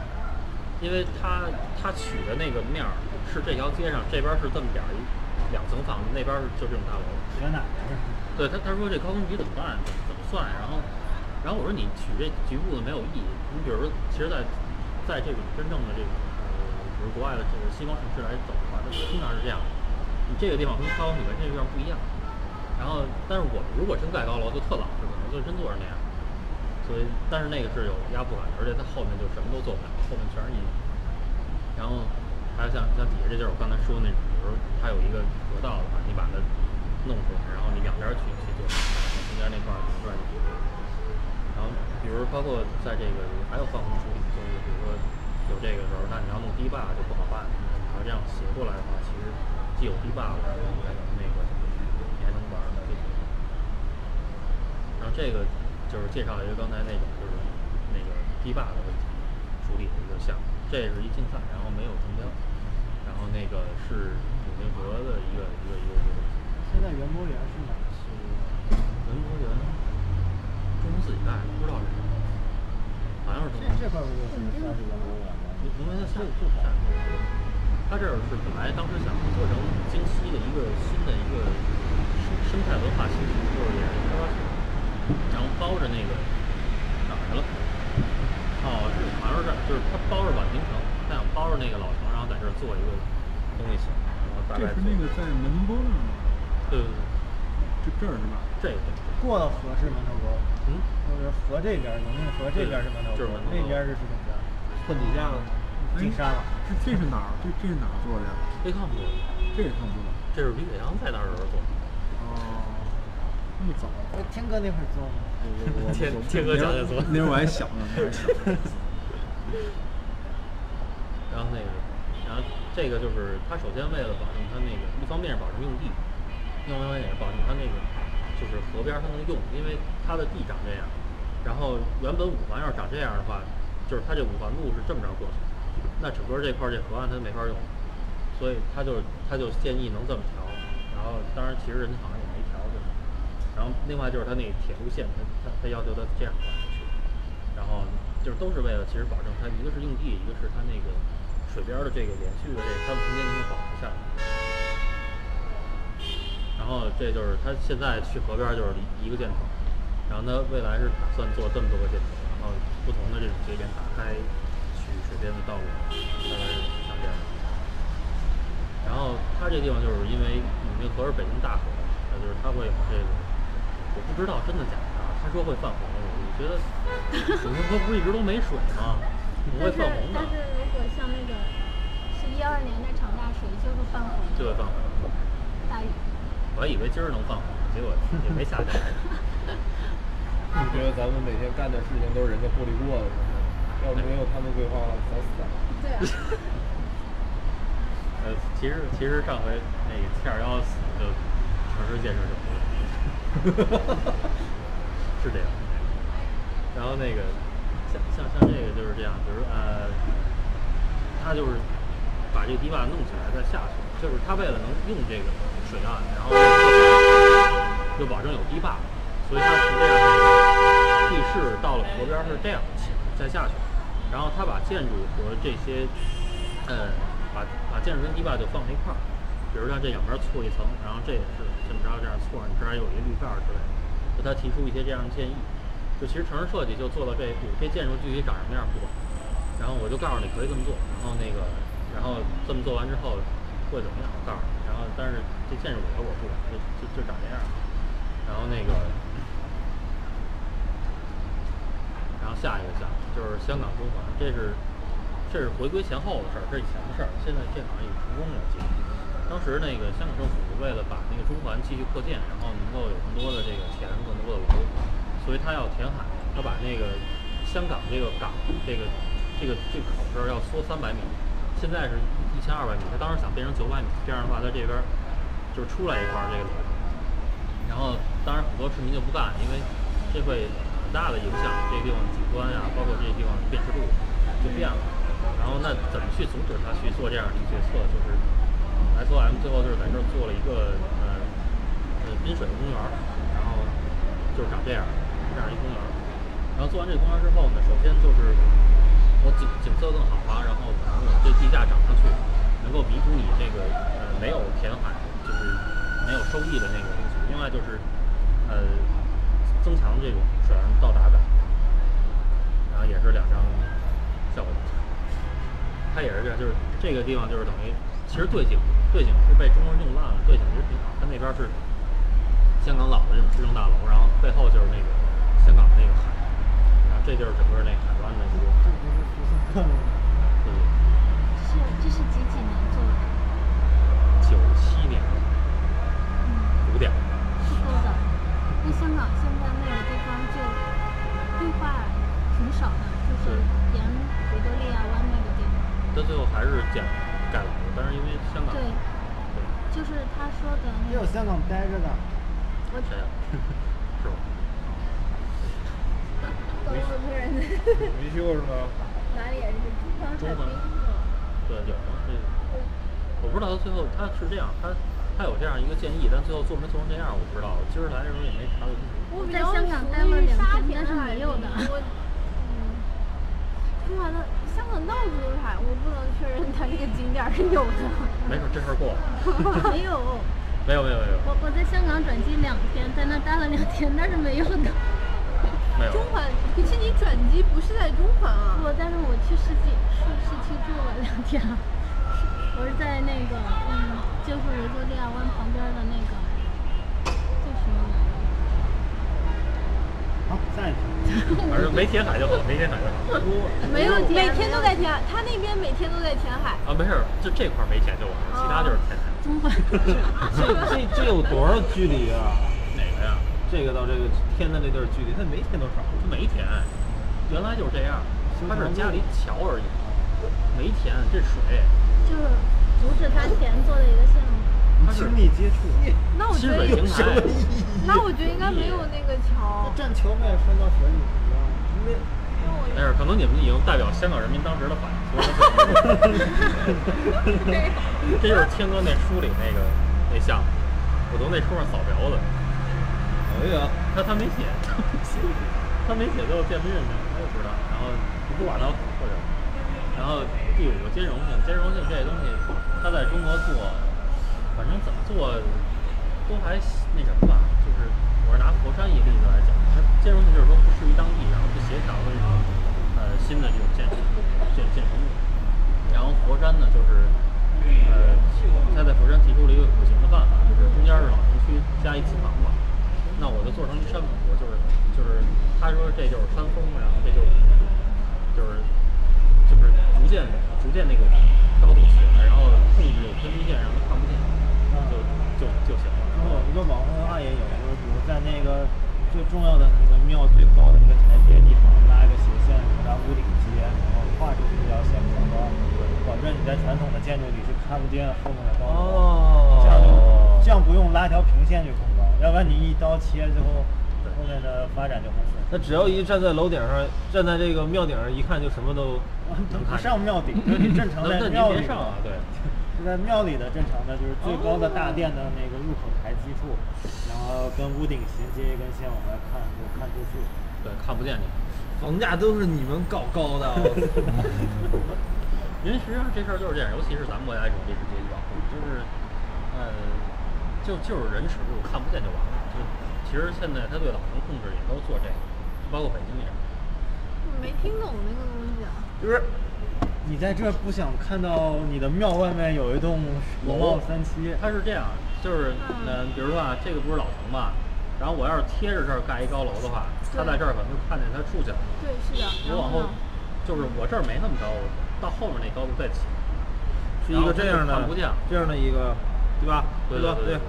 因为他他取的那个面儿是这条街上这边儿是这么点儿一两层房子，那边儿是就这种大楼。学哪个？对他，他说这高空比怎么办？怎么怎么算？然后，然后我说你取这局部的没有意义。你比如说，其实在，在这种真正的这种呃，比如国外的这个西方城市来走的话，它通常是这样，你这个地方跟高空比完全有点不一样。然后，但是我们如果真盖高楼，就特老实，可能就真做成那样。所以，但是那个是有压迫感的，而且它后面就什么都做不了，后面全是阴影。然后还有像像底下这就是我刚才说的那种，比如它有一个河道的话，你把它弄出来，然后你两边去去做，中间那块儿转进去。然后比如包括在这个还有放风处理，就是比如说有这个时候，那你要弄堤坝就不好办。你要这样斜过来的话，其实既有堤坝了，然后还有那个你还能玩儿的这个。然后这个就是介绍一个刚才那个就是那个堤坝的问题处理的一个项目，这是一竞赛，然后没有中标，然后那个是永定河的一个一个一个一个。现在园博园是哪个区域？文博园，中公自己盖的，不知道是谁，好像是中公。这这块儿不就是算是园博园吗？因为它下就下它这儿是本来当时想做成京西的一个新的一个生生态文化区，就是也是开发区，然后包着那个哪儿去了？哦，是好像是这儿，就是它包着宛平城，它想包着那个老城，然后在这儿做一个东西行，然后大这是那个在门头沟那儿吗？对对对，就这儿是吧？这个过了河是门头沟，嗯，就是河这边儿，永定河这边儿是门头沟就是门头，沟那边儿是石景山，混底下了。进山了。这这是哪儿？这这是哪儿做的呀？贝康做的，这是他们做的。这是李北洋在那儿时候做的。哦，那么早。哎，天哥那会儿做吗？我我天我天哥讲解做那会儿我还小呢，那会儿小。然后那个，然后这个就是他首先为了保证他那个，一方面是保证用地，另外一方面也是保证它那个就是河边儿它能用，因为它的地长这样，然后原本五环要是长这样的话，就是它这五环路是这么着过去，那整个这块儿这河岸它没法用，所以他就他就建议能这么调，然后当然其实人家好像然后另外就是它那个铁路线，它它它要求它这样过去，然后就是都是为了其实保证它一个是用地，一个是它那个水边的这个连续的这个开放空间能够保持下来。然后这就是它现在去河边就是一个箭头，然后它未来是打算做这么多个箭头，然后不同的这种节点打开去水边的道路，大概是像这样。然后它这地方就是因为永定河是北京大河，就是它会有这个，我不知道真的假的啊，他说会泛红，我就觉得水晶河不是一直都没水吗？不会泛红的但，是如果像那个是一二年那场大水，就会泛红，就会泛红。大雨。我还以为今儿能泛红，结果也没下起来。你觉得咱们每天干的事情都是人家过滤过的吗？要是没有他们规划，早死了。对啊。呃，其实其实上回那个七二幺死就城市建设就不 是这样。然后那个像像像这个就是这样，比如呃，他就是把这个堤坝弄起来再下去，就是他为了能用这个水岸，然后就保证有堤坝，所以他实际上这个地势到了河边是这样起再下去，然后他把建筑和这些呃把把建筑跟堤坝就放在一块儿，比如像这两边儿错一层，然后这也是这么着这样错，你这儿有一绿盖儿之类的，就他提出一些这样的建议。就其实城市设计就做到这一步，这建筑具体长什么样不管，然后我就告诉你可以这么做，然后那个，然后这么做完之后会怎么样，我告诉你，然后但是这建筑里头我不管，就就就长这样，然后那个，然后下一个项目就是香港中环，这是这是回归前后的事儿，这是以前的事儿，现在这好像已经成功了，记得。当时那个香港政府为了把那个中环继续扩建，然后能够有更多的这个钱、更多的楼，所以他要填海，他把那个香港这个港这个这个这个口这儿要缩三百米，现在是一千二百米，他当时想变成九百米，这样的话他这边儿就是出来一块儿这个楼，然后当然很多市民就不干，因为这会很大的影响这个地方景观呀、包括这个地方辨识度就变了。然后那怎么去阻止他去做这样的一个决策？就是 SOM 最后就是在这儿做了一个呃呃滨水的公园儿，然后就是长这样这样一公园儿。然后做完这个公园之后呢，首先就是我景景色更好啊，然后可能我这地价涨上去，能够弥补你这个呃没有填海就是没有收益的那个东西。另外就是呃增强这种水岸到达感，然后也是两张效果图。它也是这样，就是这个地方就是等于，其实对景对景是被中国人用烂了，对景其实挺好。它那边是香港老的这种市政大楼，然后背后就是那个香港的那个海，然后这就是整个那海湾的一个，这不是福星看吗？对，是这是几几年做的？九七年五点，是够早的。那香港现在那个地方就绿化挺少的，就是沿维多利亚湾那个地方。但最后还是建盖楼，但是因为香港，对，就是他说的那个。也有香港待着的，我谁呀？是吧？广东人维修是吗？哪里也是中环海滨是吧？对，有吗？这个我不知道他最后他是这样，他他有这样一个建议，但最后做没做成这样我不知道。我今儿来的时候也没查得清楚。我比较在香港熟待了两悉沙天但是田海没有的滨我嗯，中环的香港到处都是海，我不能确认它这个景点儿是有的。没事，这事儿过了。没有。没有没有没有我我在香港转机两天，在那待了两天，但是没有的。没有。中环，可是你转机不是在中环啊？我但是我去市区市市区住了两天了，我是在那个嗯，就是维多利亚湾旁边的那个叫什么来着？好，下一题。反正没填海就好，没填海就好。没有，每天都在填。海，他那边每天都在填海。啊，没事儿，就这块儿没填就完了，其他就是填海。中环。这这这有多少距离啊？哪个呀？这个到这个天的这段距离，他没填多少。它没填，原来就是这样，它是加了一桥而已，没填，这水。就是阻止他填做的一个项目。它是亲密接触，那我觉得有什么意义。那我觉得应该没有那个桥。那站桥外摔到水里没事，可能你们已经代表香港人民当时的反应，所以 这就是天哥那书里那个那项目，我从那书上扫描的。哎呀，他他没写，他没写，他没写，最后见不进去，我也不知道。然后不管他或者，然后第五个兼容性，兼容性这东西，他在中国做，反正怎么做都还那什么吧，就是我是拿佛山一例子来讲，它兼容性就是说不适于当地，然后不协调的这种呃新的这种建建建筑物。然后佛山呢，就是呃，他在佛山提出了一个可行的办法，就是中间是老城区，加一机房嘛，那我就做成一山坡，就是就是他说这就是山峰，然后这就是就是就是逐渐逐渐那个高度起来，然后控制这个天际线让它看不见，就就就行了然后有了。一个网红文化也有，就是比如在那个最重要的那个庙最高的那个台阶地方拉一个斜线，把屋顶接，然后画出去这条线宽高，保证你在传统的建筑里是看不见后面的高楼。哦这样就这样不用拉条平线去控高，要不然你一刀切之后，后面的发展就很损。那只要一站在楼顶上，站在这个庙顶上一看，就什么都它不上庙顶，就是你正常在庙里别上啊，对，就在庙里的正常的就是最高的大殿的那个入口台基处，然后跟屋顶衔接一根线往外看，就看出去。对，看不见你。房价都是你们搞高的。因为实际上这事儿就是这样，尤其是咱们国家这种历史阶级保护，就是，呃，就就是人尺度看不见就完了。就其实现在他对老城控制也都做这个，包括北京也是。没听懂那个东西啊。就是你在这儿不想看到你的庙外面有一栋国贸三期，它是这样，就是嗯，比如说啊，这个不是老城嘛？然后我要是贴着这儿盖一高楼的话，他在这儿可能就看见他出去了。对，是的。然我往后？就是我这儿没那么高，我到后面那高度再起。是一个这样的这样的一个，对吧？吧？对对对就。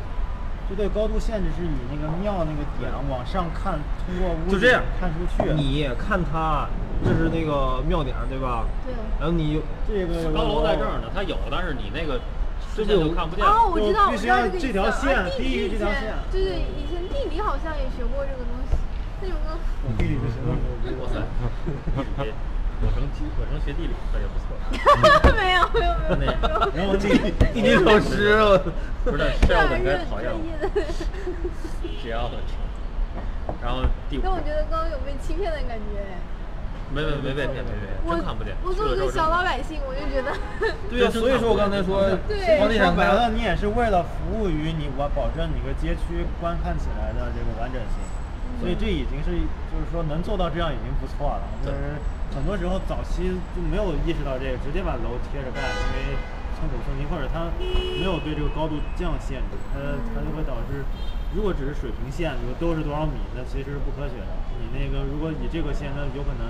这对高度限制是以那个庙那个点往上看，通过屋顶就这样看出去。你看它，这是那个庙顶，对吧？对。然后你这个高楼在这儿呢，它有，但是你那个这就就看不见。哦，我知道，我知道这个这条线啊地低于理以前这条线对对，以前地理好像也学过这个东西。它有个我地理不行了。哇塞，地理，我成我成学地理的也不错。没有没有没有没有没有。然后地理地理老师，我不是，这样这样的该讨厌我，专业的。只要的。然后第五但，我觉得刚刚有被欺骗的感觉。没没没被骗没被骗，我真看不见。我作为一个小老百姓，我就觉得。对呀、所以说我刚才说，对房地产开说白了，你也是为了服务于你，我保证你个街区观看起来的这个完整性。所以这已经是，就是说能做到这样已经不错了。就是很多时候早期就没有意识到这个，直接把楼贴着盖，因为寸土寸金，或者它没有对这个高度降限制，它它就会导致，如果只是水平线，比如都是多少米，那其实是不科学的。你那个如果以这个线，那有可能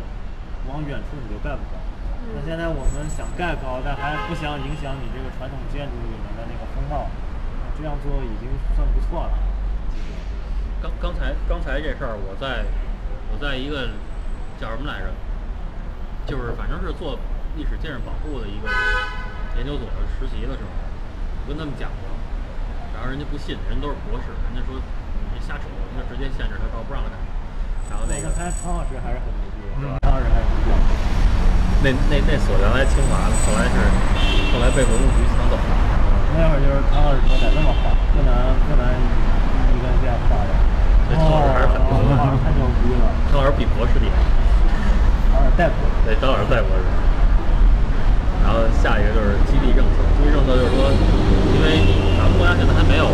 往远处你就盖不高。那现在我们想盖高，但还不想影响你这个传统建筑里面的那个风貌，这样做已经算不错了。刚刚才刚才这事儿，我在我在一个叫什么来着？就是反正是做历史建筑保护的一个研究所实习的时候，我跟他们讲过，然后人家不信，人都是博士，人家说你这瞎扯，人家直接限制他，高不让他盖。然后那个我看汤老师还是很那那那所原来清华的，后来是后来被文物局抢走了。那会儿就是汤老师说得这么画，不能不能一根线画的。这汤老师还是很牛逼了，汤老师比博士厉害。汤老师带过。对，张老师在博士。然后下一个就是激励政策，激励政策就是说，因为咱们国家现在还没有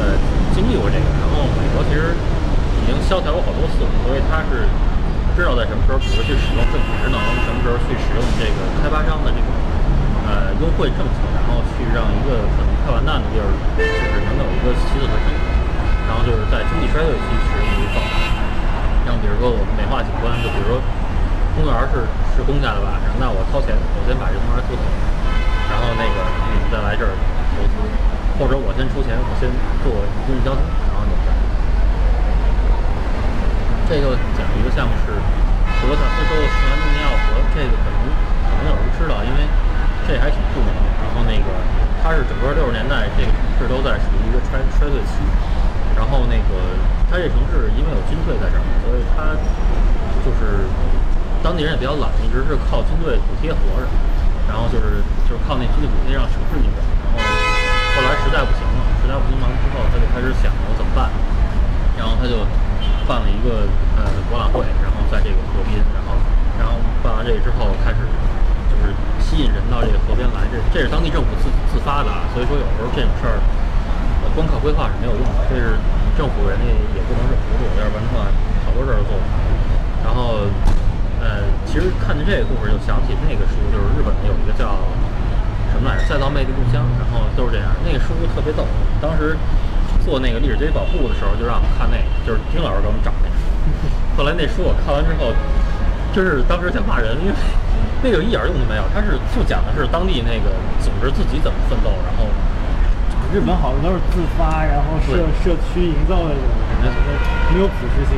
呃经历过这个，然后美国其实已经萧条过好多次，所以他是知道在什么时候，比如去使用政府职能，什么时候去使用这个开发商的这个呃优惠政策，然后去让一个可能快完蛋的地儿，就是能有一个起死回生，然后就是在经济衰退期使用于更好。像比如说我们美化景观，就比如说公园是是公家的吧，那我掏钱，我先把这公园修好，然后那个你们再来这儿投资，或者我先出钱，我先做公共交通，然后你们再来。这就讲一个项目是德萨斯州的圣安东尼奥河，这个可能可能有人知道，因为这还挺著名的。然后那个它是整个六十年代这个城市都在属于一个衰衰退期，然后那个它这城市因为有军队在这儿，所以它就是当地人也比较懒，一直是靠军队补贴活着，然后就是就是靠那军队补贴让城市运转。然后后来实在不行了，实在不行完了之后，他就开始想我怎么办，然后他就办了一个呃博览会，然后在这个河滨，然后然后办完这个之后开始就是吸引人到这个河边来，这这是当地政府自自发的啊，所以说有时候这种事儿。呃，光靠规划是没有用的，这是政府人家也不能是糊涂，要不然的话好多事儿都做不好。然后，呃，其实看见这个故事就想起那个书，就是日本的有一个叫什么来着，《再造魅力故乡》，然后都是这样。那个书特别逗，当时做那个历史街区保护的时候，就让我们看那个，就是丁老师给我们找那个。后来那书我看完之后，就是当时想骂人，因为那个一点用都没有，它是就讲的是当地那个组织自己怎么奋斗，然后日本好多都是自发，然后社社区营造的这种，没有普适性。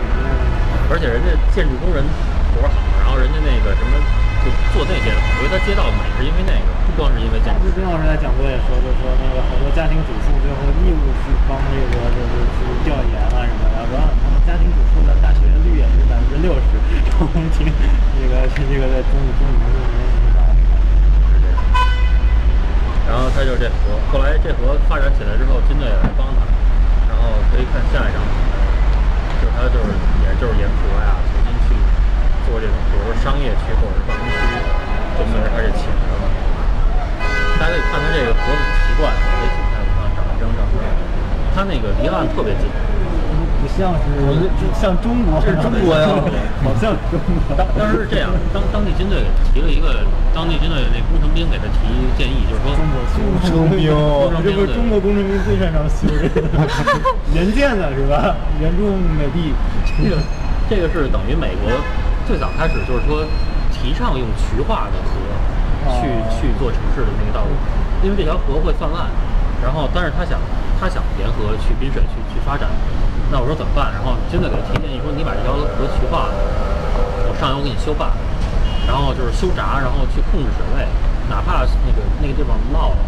而且人家建筑工人活儿好，然后人家那个什么就做那些的，我觉得他街道美是因为那个，不光是因为建筑日。丁老师在讲座也说，就说那个好多家庭主妇最后义务去帮这个就是去调研啊什么的，然后他们家庭主妇的大学率也是百分之六十，然后听这个是这个在中中里面这个什么是这样。然后他就是这河，后来这河发展起来之后，军队也来帮他。然后可以看下一张，就是他就是也就是沿河呀，重新去做这种，比如说商业区或者是办公区，就随着他这起来了。大家可以看它这个河的习惯，可以请看我找一张照片，他那个离岸特别近。不像是像中国，是中国呀好像中国。当当时是这样，当当地军队给提了一个，当地军队的那工程兵给他提建议，就是说，中国工程兵这不是中国工程兵最擅长修这个 援建的是吧？援助美帝。这个这个是等于美国最早开始就是说提倡用渠化的河去、哦去做城市的那个道路，因为这条河会泛滥，然后但是他想他想沿河去滨水去去发展，那我说怎么办？然后军队给他提建议说你把这条河渠化了，我上游给你修坝，然后就是修闸，然后去控制水位，哪怕那个那个地方涝了，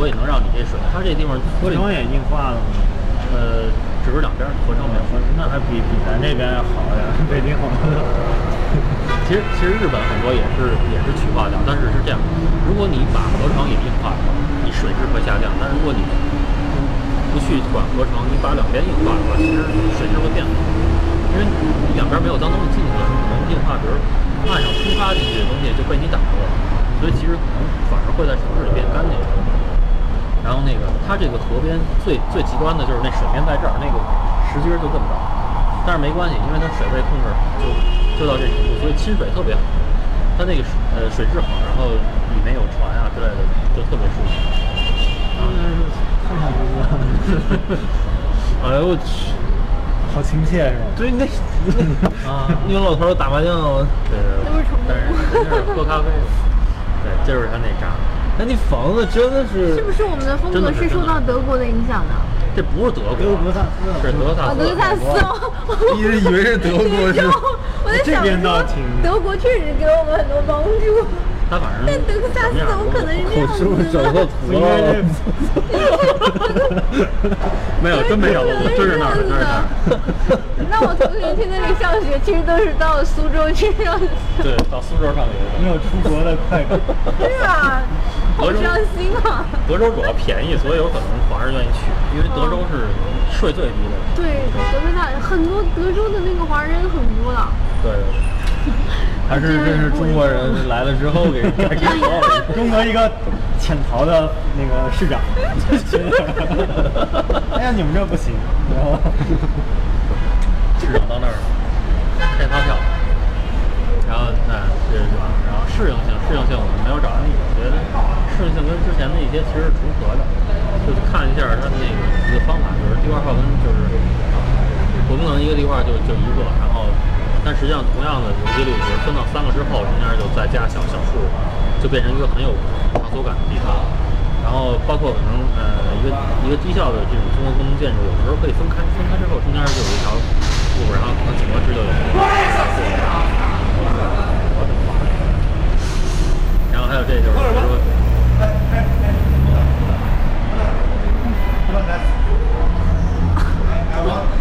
我也能让你这水，它这地方河里也硬化了吗？呃只是两边儿河床没有。那还比比咱这边要好呀，北京好多。其实其实日本很多也是也是去化掉，但是是这样，如果你把河床也硬化的话，你水质会下降；但是如果你不去管河床，你把两边硬化的话，其实水质会变好，因为你两边没有脏东西进去，可能硬化，比如岸上冲刷进去的东西就被你挡住了，所以其实可能反而会在城市里变干净。然后那个它这个河边最最极端的就是那水面在这儿，那个石阶就这么高，但是没关系，因为它水位控制就就到这程度，所以亲水特别好。它那个呃水质好，然后里面有船啊之类的，就特别舒服。看看不一样。哎呦我去！好亲切是吧？对那啊那个老头打麻将，对对对，都是但是人家是喝咖啡的，对，就是他那渣。那你房子真的是是不是我们的风格是受到德国的影响的？这不是德国，德国萨斯是德萨哦，斯。德萨斯哦，一直以为是德国是我在想说边倒挺，德国确实给我们很多帮助，他反正但德克萨斯怎么可能是这样是不是找子呢？错图了？没有，真没找到，真是那儿的，真是那儿。那我同学去那里上学，其实都是到苏州去上学，对，到苏州上学的。没有出国的快感。是啊，好德州伤心啊！德州主要便宜，所以有可能华人愿意去，因为德州是税最低的。对，德州大很多德州的那个华人很多的，对对对。还是这是中国人来了之后给改改造的？中国一个潜逃的那个市长，哎呀，你们这不行，然后市长到那儿了开发票，然后那这就完了。然后适应性，适应性我们没有找案例，我觉得适应性跟之前的一些其实是重合的，就看一下它的那个一个方法，就是地块划分，就是我们可能一个地块就就一个，然后但实际上同样的容积率，比如分到三个之后，中间就再加小小数，就变成一个很有场所感的地方。然后包括可能呃一个一个低效的这种综合功能建筑，有时候可以分开，分开之后中间就有一条路，然后可能景观值就有。然后还有这就是说。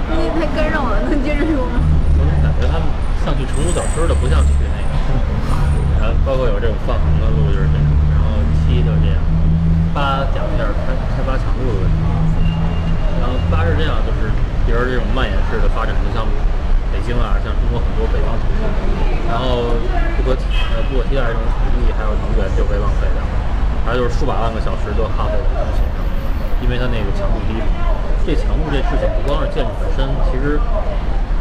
你太干扰了，能接着说吗？我总感觉他们像去成都小吃的，不像去那个。然后包括有这种放横的路就是这样，然后七就是这样，八讲一下开开发强度的问题。然后八是这样，就是比如这种蔓延式的发展，就像北京啊，像中国很多北方城市，然后不可呃不可替代这种土地还有能源就被浪费掉了，还有就是数百万个小时都耗费在通勤上，因为它那个强度低。这强度这事情不光是建筑本身，其实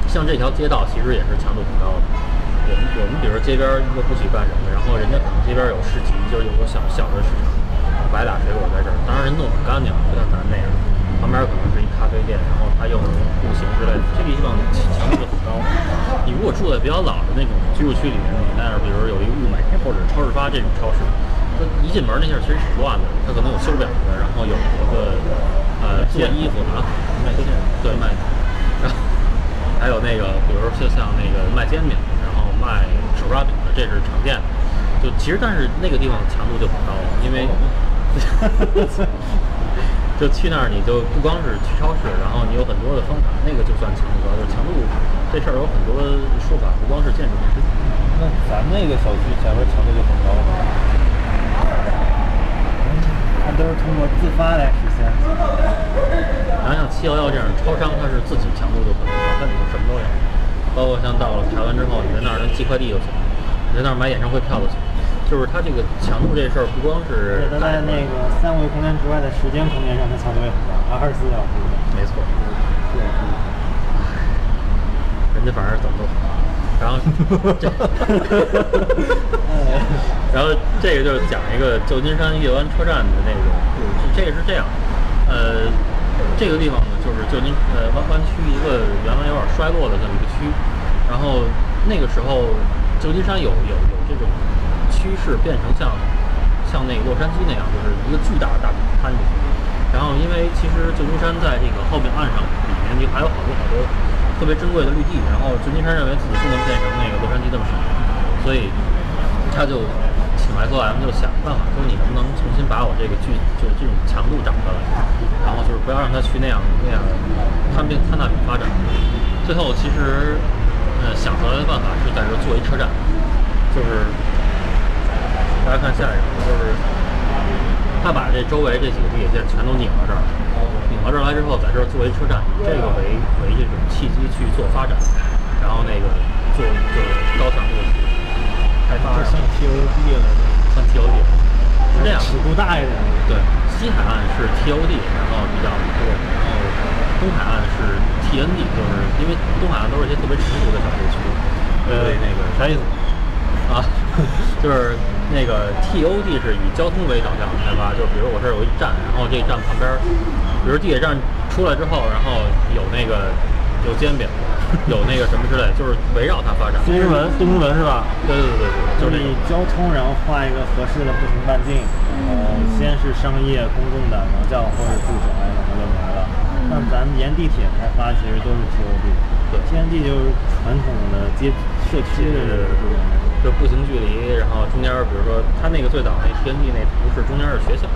像这条街道其实也是强度很高的。我们我们比如街边儿一个不许干什么，然后人家可能街边有市集，就是有个小小的市场，摆俩水果在这儿，当然人弄得很干净，不像咱那样，旁边可能咖啡店，然后它又能步行之类的，这个地方强度就很高。你如果住在比较老的那种居住区里面，你那儿比如有一个物美或者超市发这种超市，它一进门那下其实挺乱的，它可能有修表的，然后有一个呃做衣服的啊，卖线对卖，然后还有那个比如说就像那个卖煎饼，然后卖手抓饼的，这是常见的。就其实但是那个地方强度就很高了，因为。就去那儿，你就不光是去超市，然后你有很多的方法，那个就算强度高。就是强度这事儿有很多说法，不光是建筑师。那咱那个小区前面强度就很高了。它都是通过自发来实现的。然后像七幺幺这样的超商，它是自己强度就很高，它里头什么都有，包括像到了台湾之后，你在那儿能寄快递就行，你在那儿买演唱会票就行。就是它这个强度这事儿，不光是它在那个三维空间之外的时间空间上，它强度也很高，二十四小时。没错。对。人家反正怎么都好。然后 这，然后这个就是讲一个旧金山月湾车站的那个故事。这个是这样，呃，这个地方呢，就是旧金呃湾湾区一个原来有点衰落的这么一个区。然后那个时候，旧金山有有有这种。趋势变成像像那个洛杉矶那样，就是一个巨大的大饼摊进去。然后，因为其实旧金山在这个后面岸上里面就还有好多好多特别珍贵的绿地。然后，旧金山认为自己不能变成那个洛杉矶那么少，所以他就请 S O M 就想办法说，你能不能重新把我这个巨就是这种强度涨回来，然后就是不要让它去那样那样摊饼摊大饼发展。最后，其实呃想出来的办法是在这做一车站，就是。大家看下一个，就是他把这周围这几个地铁线全都拧到这儿，拧到这儿来之后，在这儿作为车站，以这个为为这种契机去做发展，然后那个做就是高强度开发，像 TOD 了，像 TOD 是这样，尺度大一点。对，西海岸是 TOD，然后比较多，然后东海岸是 TND，就是因为东海岸都是一些特别成熟的小地区，所以那个啥意思？啊，就是那个 TOD 是以交通为导向开发，就比如我这儿有一站，然后这站旁边，比如地铁站出来之后，然后有那个有煎饼，有那个什么之类，就是围绕它发展。东直门，东直门是吧？对对对对，就是以交通，然后画一个合适的步行半径，然后先是商业、公共的农教或者住宅，然后就没了。那咱们沿地铁开发其实都是 TOD，对，TOD 就是传统的街社区的这种。就步行距离，然后中间，比如说他那个最早那天地那图是中间是学校，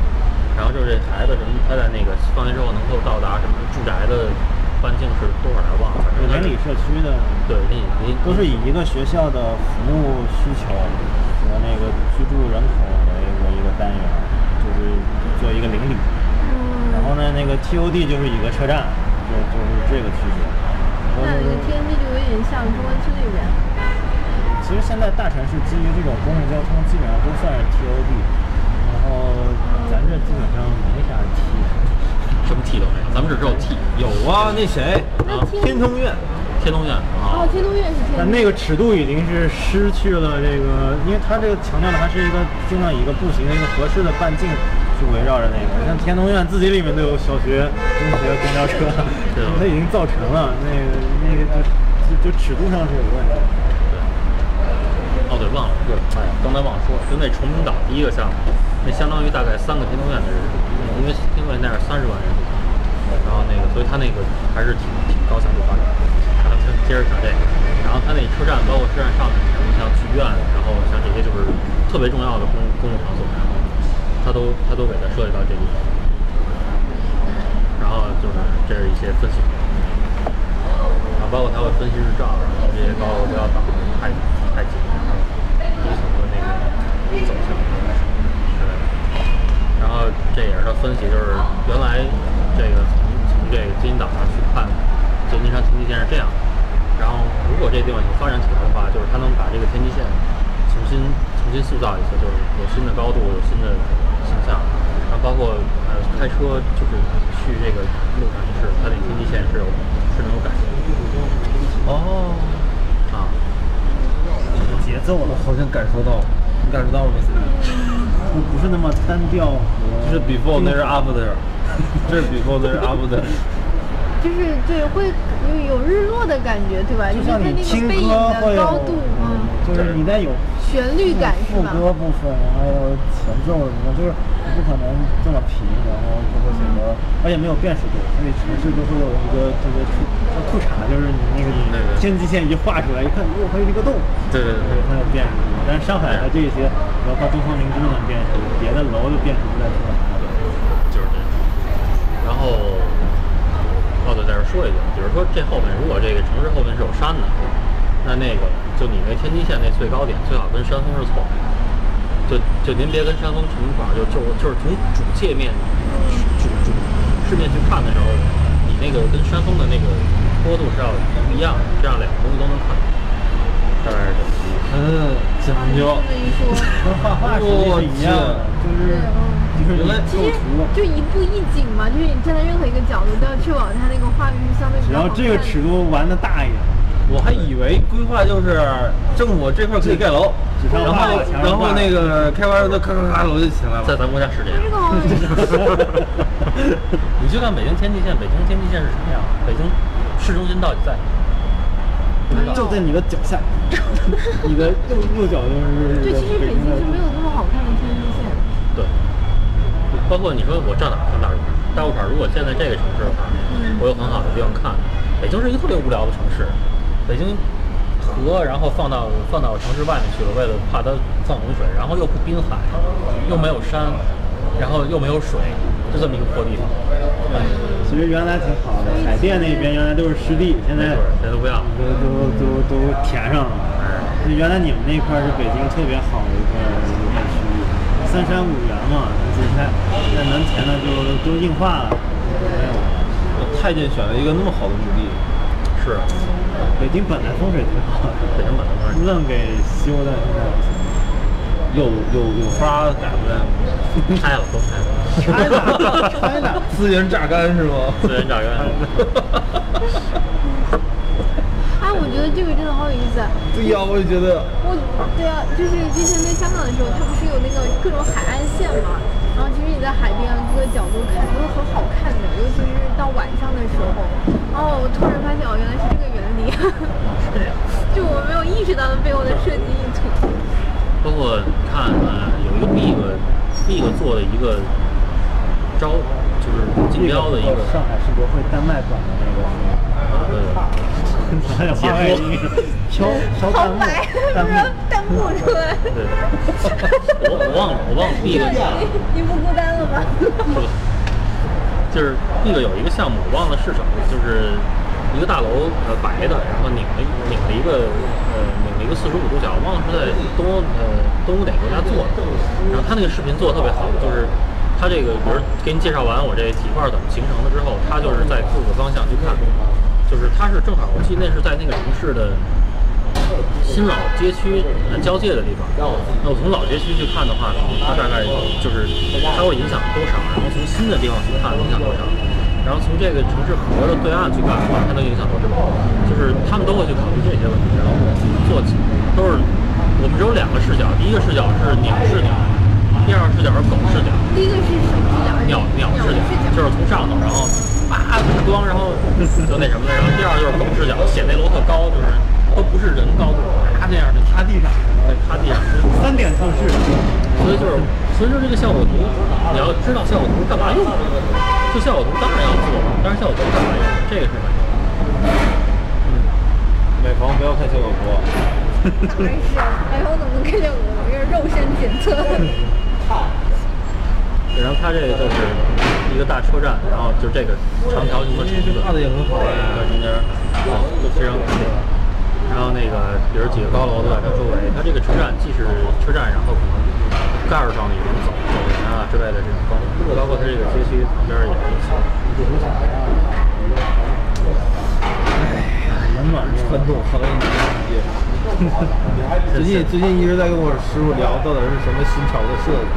然后就是这孩子什么，他在那个放学之后能够到达什么住宅的半径是多少来忘了，反正邻里社区的，对，邻里都是以一个学校的服务需求和那个居住人口为为一个单元，就是做一个邻里。然后呢，那个 TOD 就是一个车站，就就是这个区别。那那个 TND 就有点像中关村那边。其实现在大城市基于这种公共交通，基本上都算是 TOD，然后咱这基本上没啥 T，什么 T 都没有，咱们这只有 T。有啊，那谁啊，天通苑，天通苑啊。哦，天通苑是天。但那个尺度已经是失去了这个，因为它这个强调的还是一个尽量以一个步行的一个合适的半径去围绕着那个。像天通苑自己里面都有小学、中学公交车，它已经造成了那个那个就就尺度上是有问题。哦对，忘了，对，哎呀，刚才忘了说，就那崇明岛第一个项目，那相当于大概三个天通苑的人，因为天通苑那是三十万人，然后那个，所以他那个还是挺挺高强度发展。然后接着讲这个，然后他那车站，包括车站上面什么像剧院，然后像这些就是特别重要的公公共场所，然后它都他都给它设计到这里。然后就是这是一些分析，然后包括它会分析日照，然后这些高楼不要挡太太紧。底层的那个走向之类的，然后这也是他分析，就是原来这个从从这个金银岛上去看旧金山天际线是这样的，然后如果这地方有发展起来的话，就是他能把这个天际线重新重新塑造一次，就是有新的高度，有新的形象，然后包括呃开车就是去这个路上也是，它那天际线是有是能有改变的。哦。啊节奏了，好像感受到，你感受到了吗？不不是那么单调，这是 before，那是 after，这是 before，那是 after。就是对会有有日落的感觉，对吧？就像就是它那你听歌个背影会有的高度，嗯，就是你在有旋律感是副？歌部分，还有前奏什么，就是你不可能这么平，然后就会显得，而且没有辨识度，所以城市都会有一个特别裤衩，就是你那个天际线一画出来，一看，哦，还有一个洞，对对对对，很有辨识度。但是上海的这些，包括东方明珠能辨识，别的楼就辨识不来。就是这样。然后，哦对，在这儿说一句，比如说这后面如果这个城市后面是有山的，那那个就你那天际线那最高点最好跟山峰是错开。就就您别跟山峰成一块儿，就就就是从主界面、主主视面去看的时候，你那个跟山峰的那个坡度是要不一样的，这样两个东西都能看。大概是这么个意思。嗯，讲究这。么一说，跟画画实际是一样的，就是就是你其实构图，就一步一景嘛，就是你站在任何一个角度都要确保它那个画面是相对比只要较好看的。这个尺度玩的大一点，我还以为规划就是政府这块可以盖楼，然后然后那个开发商的咔咔咔楼就起来了。在咱国家是这 你去看北京天际线，北京天际线是什么样？北京市中心到底在哪？不知道。就在你的脚下，你的右右脚就是对，其实北京是没有那么好看的天际线。对，包括你说我上哪儿看大路牌？大路牌如果建在这个城市的话，我有很好的地方看。北京是一个特别无聊的城市，北京河然后放到放到城市外面去了，为了怕它放洪水，然后又不滨海，又没有山，然后又没有水，就这么一个破地方。对，其实原来挺好的，海淀那边原来都是湿地，现在没错，谁都不要。都都都都填上了。原来你们那块儿是北京特别好的一个一片区域，三山五园嘛，现在现在能填的就都硬化了，没有了。太监选了一个那么好的墓地，是北京本来风水挺好的，北京本来就是愣给修的现在。有有有花改回来吗？拆了，都拆了，拆了拆了 资源榨干是吗？资源榨干。哎，我觉得这个真的好有意思。啊！对呀，我也觉得。我对啊，就是之前在香港的时候，它不是有那个各种海岸线嘛？然后其实你在海边各个角度看都是很好看的，尤其是到晚上的时候。然后我突然发现哦，原来是这个原理，是这样。就我没有意识到的背后的设计意图。包括你看，呃，有一个 Big Big 做的一个招，就是竞标的一个，上海世博会丹麦馆的那个啊，对对，还有花外音，飘飘弹幕，弹幕。弹幕出来。对，我我忘了，我忘了 Big 你你不孤单了吗？就是 Big 有一个项目，我忘了是什么，就是一个大楼，呃，白的，然后拧了拧了一个，呃，拧了一个四十五度角，忘了是在东，呃，东欧哪个国家做的。然后他那个视频做的特别好，就是他这个，比如给你介绍完我这体块怎么形成的之后，他就是在各个方向去看，就是他是正好，我记得那是在那个城市的。新老街区交界的地方，那我从老街区去看的话呢，它大概就是它会影响多少，然后从新的地方去看影响多少，然后从这个城市河的对岸去干的话，它能影响多少，就是他们都会去考虑这些问题，然后做起都是我们只有两个视角，第一个视角是鸟视角，第二个视角是狗视角。第一个是什么视角？鸟鸟视角，就是从上头，然后叭光，然后就那什么的，然后第二就是狗视角，显那楼特高，就是都不是人高度，啪那样的趴地上，对，趴地上。三点透视，所以就是，所以说这个效果图，你要知道效果图干嘛用，就效果图当然要做，但是效果图干嘛用，这个是买房。买房不要看效果图，当然是啊，买房怎么能看见我？我这是肉身检测。然后它这个就是一个大车站，然后就这个长条形的这这画的也很好在哎。中间，就非常干净。然后那个，比如几个高楼都在它周围，它这个车站既是车站，然后可能盖儿上也能走走人啊之类的这种方式，包括它这个街区旁边也是一起。冷暖传统行业。最近最近一直在跟我师傅聊到底是什么新潮的设计。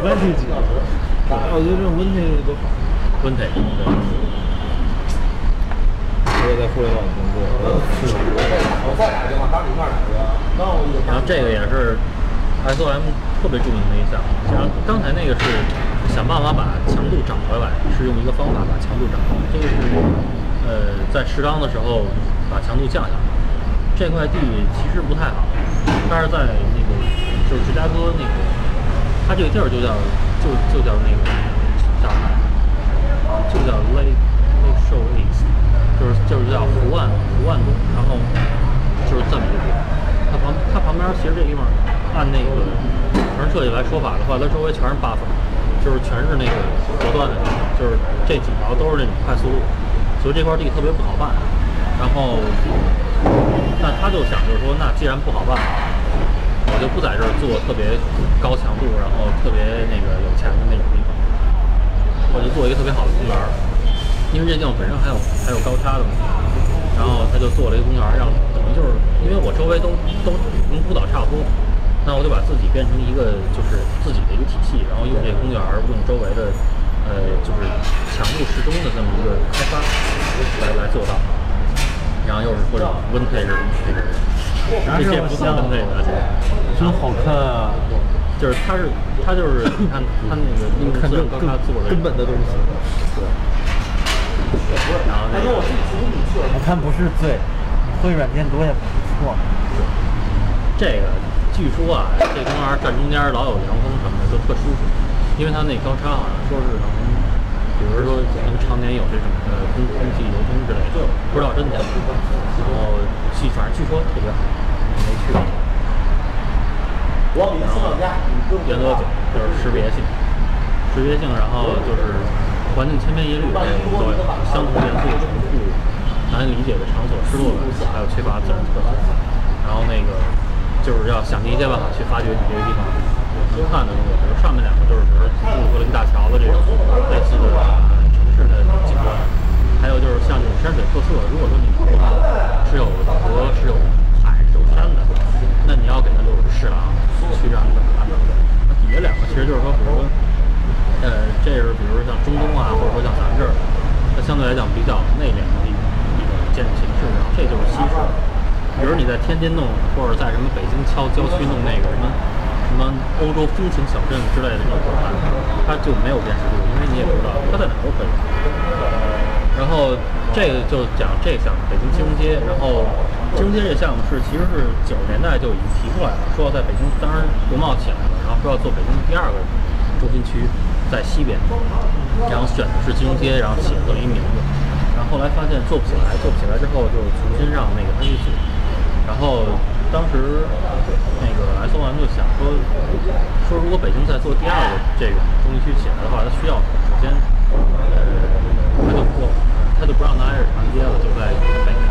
vintage，我觉得这种温情都好。温腿，对。我也在互联网工作。然后这个也是 SOM 特别著名的一项，像刚才那个是想办法把强度涨回来，是用一个方法把强度涨回来。这个是呃在适当的时候把强度降下来。这块地其实不太好，但是在那个就是芝加哥那个，它这个地儿就叫就就叫那个叫啥来着？就叫 Lake Lake Shore East，就是就是叫湖岸湖岸东，然后就是这么一个地方。它旁它旁边其实这地方按那个城市设计来说法的话，它周围全是 buff，就是全是那个隔断的地方，就是这几条都是那种快速路，所以这块地特别不好办。然后，那他就想就是说，那既然不好办，我就不在这儿做特别高强度，然后特别那个有钱的那种地方，我就做一个特别好的公园。因为这地方本身还有还有高差的问题，然后他就做了一个公园，让等于就是因为我周围都都跟孤岛差不多，那我就把自己变成一个就是自己的一个体系，然后用这个公园儿，用周围的呃就是强度适中的这么一个开发来来做到。然后又是或者温配是这个，这些不算温配的，真好看啊！就是它是它就是你看它那个那个看这刚才做的根本的东西。对。然后那个我看不是罪，会软件多也不错。这个据说啊，这公园站中间老有凉风什么的，都特舒服，因为它那高差好像说是能，比如说能常年有这种呃空空气流通之类的，不知道真假。然后据反正据说特别好，没去过。然后原则九就是识别性，识别性，然后就是环境千篇一律，这种都有，相同元素重复、难以理解的场所、失落感，还有缺乏自然特色。然后那个就是要想尽一切办法去发掘你这个地方有能看的东西，比如上面两个就是比如布鲁克林大桥的这种类似的城市的景观，还有就是像这种山水特色，如果说你是有河、是有海、是有山的，那你要给它留出侍廊去让你看到。那底下两个其实就是说，比如说，呃，这是比如说像中东啊，或者说像咱们这儿，它相对来讲比较内敛的一种一种建筑形式，然后这就是西式。比如你在天津弄，或者在什么北京郊郊区弄那个什么什么欧洲风情小镇之类的这种馆，它就没有辨识度，因为你也不知道它在哪都可以。然后这个就讲这项目，北京金融街。然后金融街这项目是其实是九十年代就已经提出来了，说要在北京，当然国贸起来了，然后说要做北京第二个中心区，在西边，然后选的是金融街，然后起了这么一个名字。然后后来发现做不起来，做不起来之后就重新让那个他去做。然后当时那个 S O M 就想说，说如果北京再做第二个这个东西区起来的话，它需要首先，呃，他就不他就不让它挨着长街了，就在北边。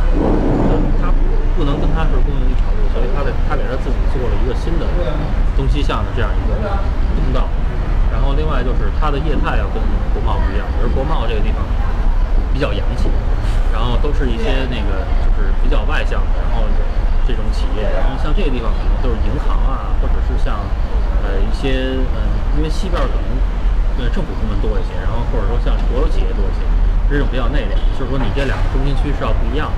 他不能跟它是共用一条路，所以他得他给他自己做了一个新的东西向的这样一个通道。然后另外就是它的业态要跟国贸不一样，而国贸这个地方比较洋气，然后都是一些那个就是比较外向的，然后这种企业，然后像这个地方可能都是银行啊，或者是像呃一些嗯、因为西边可能呃政府部门多一些，然后或者说像国有企业多一些，这种比较内敛，就是说你这两个中心区是要不一样的，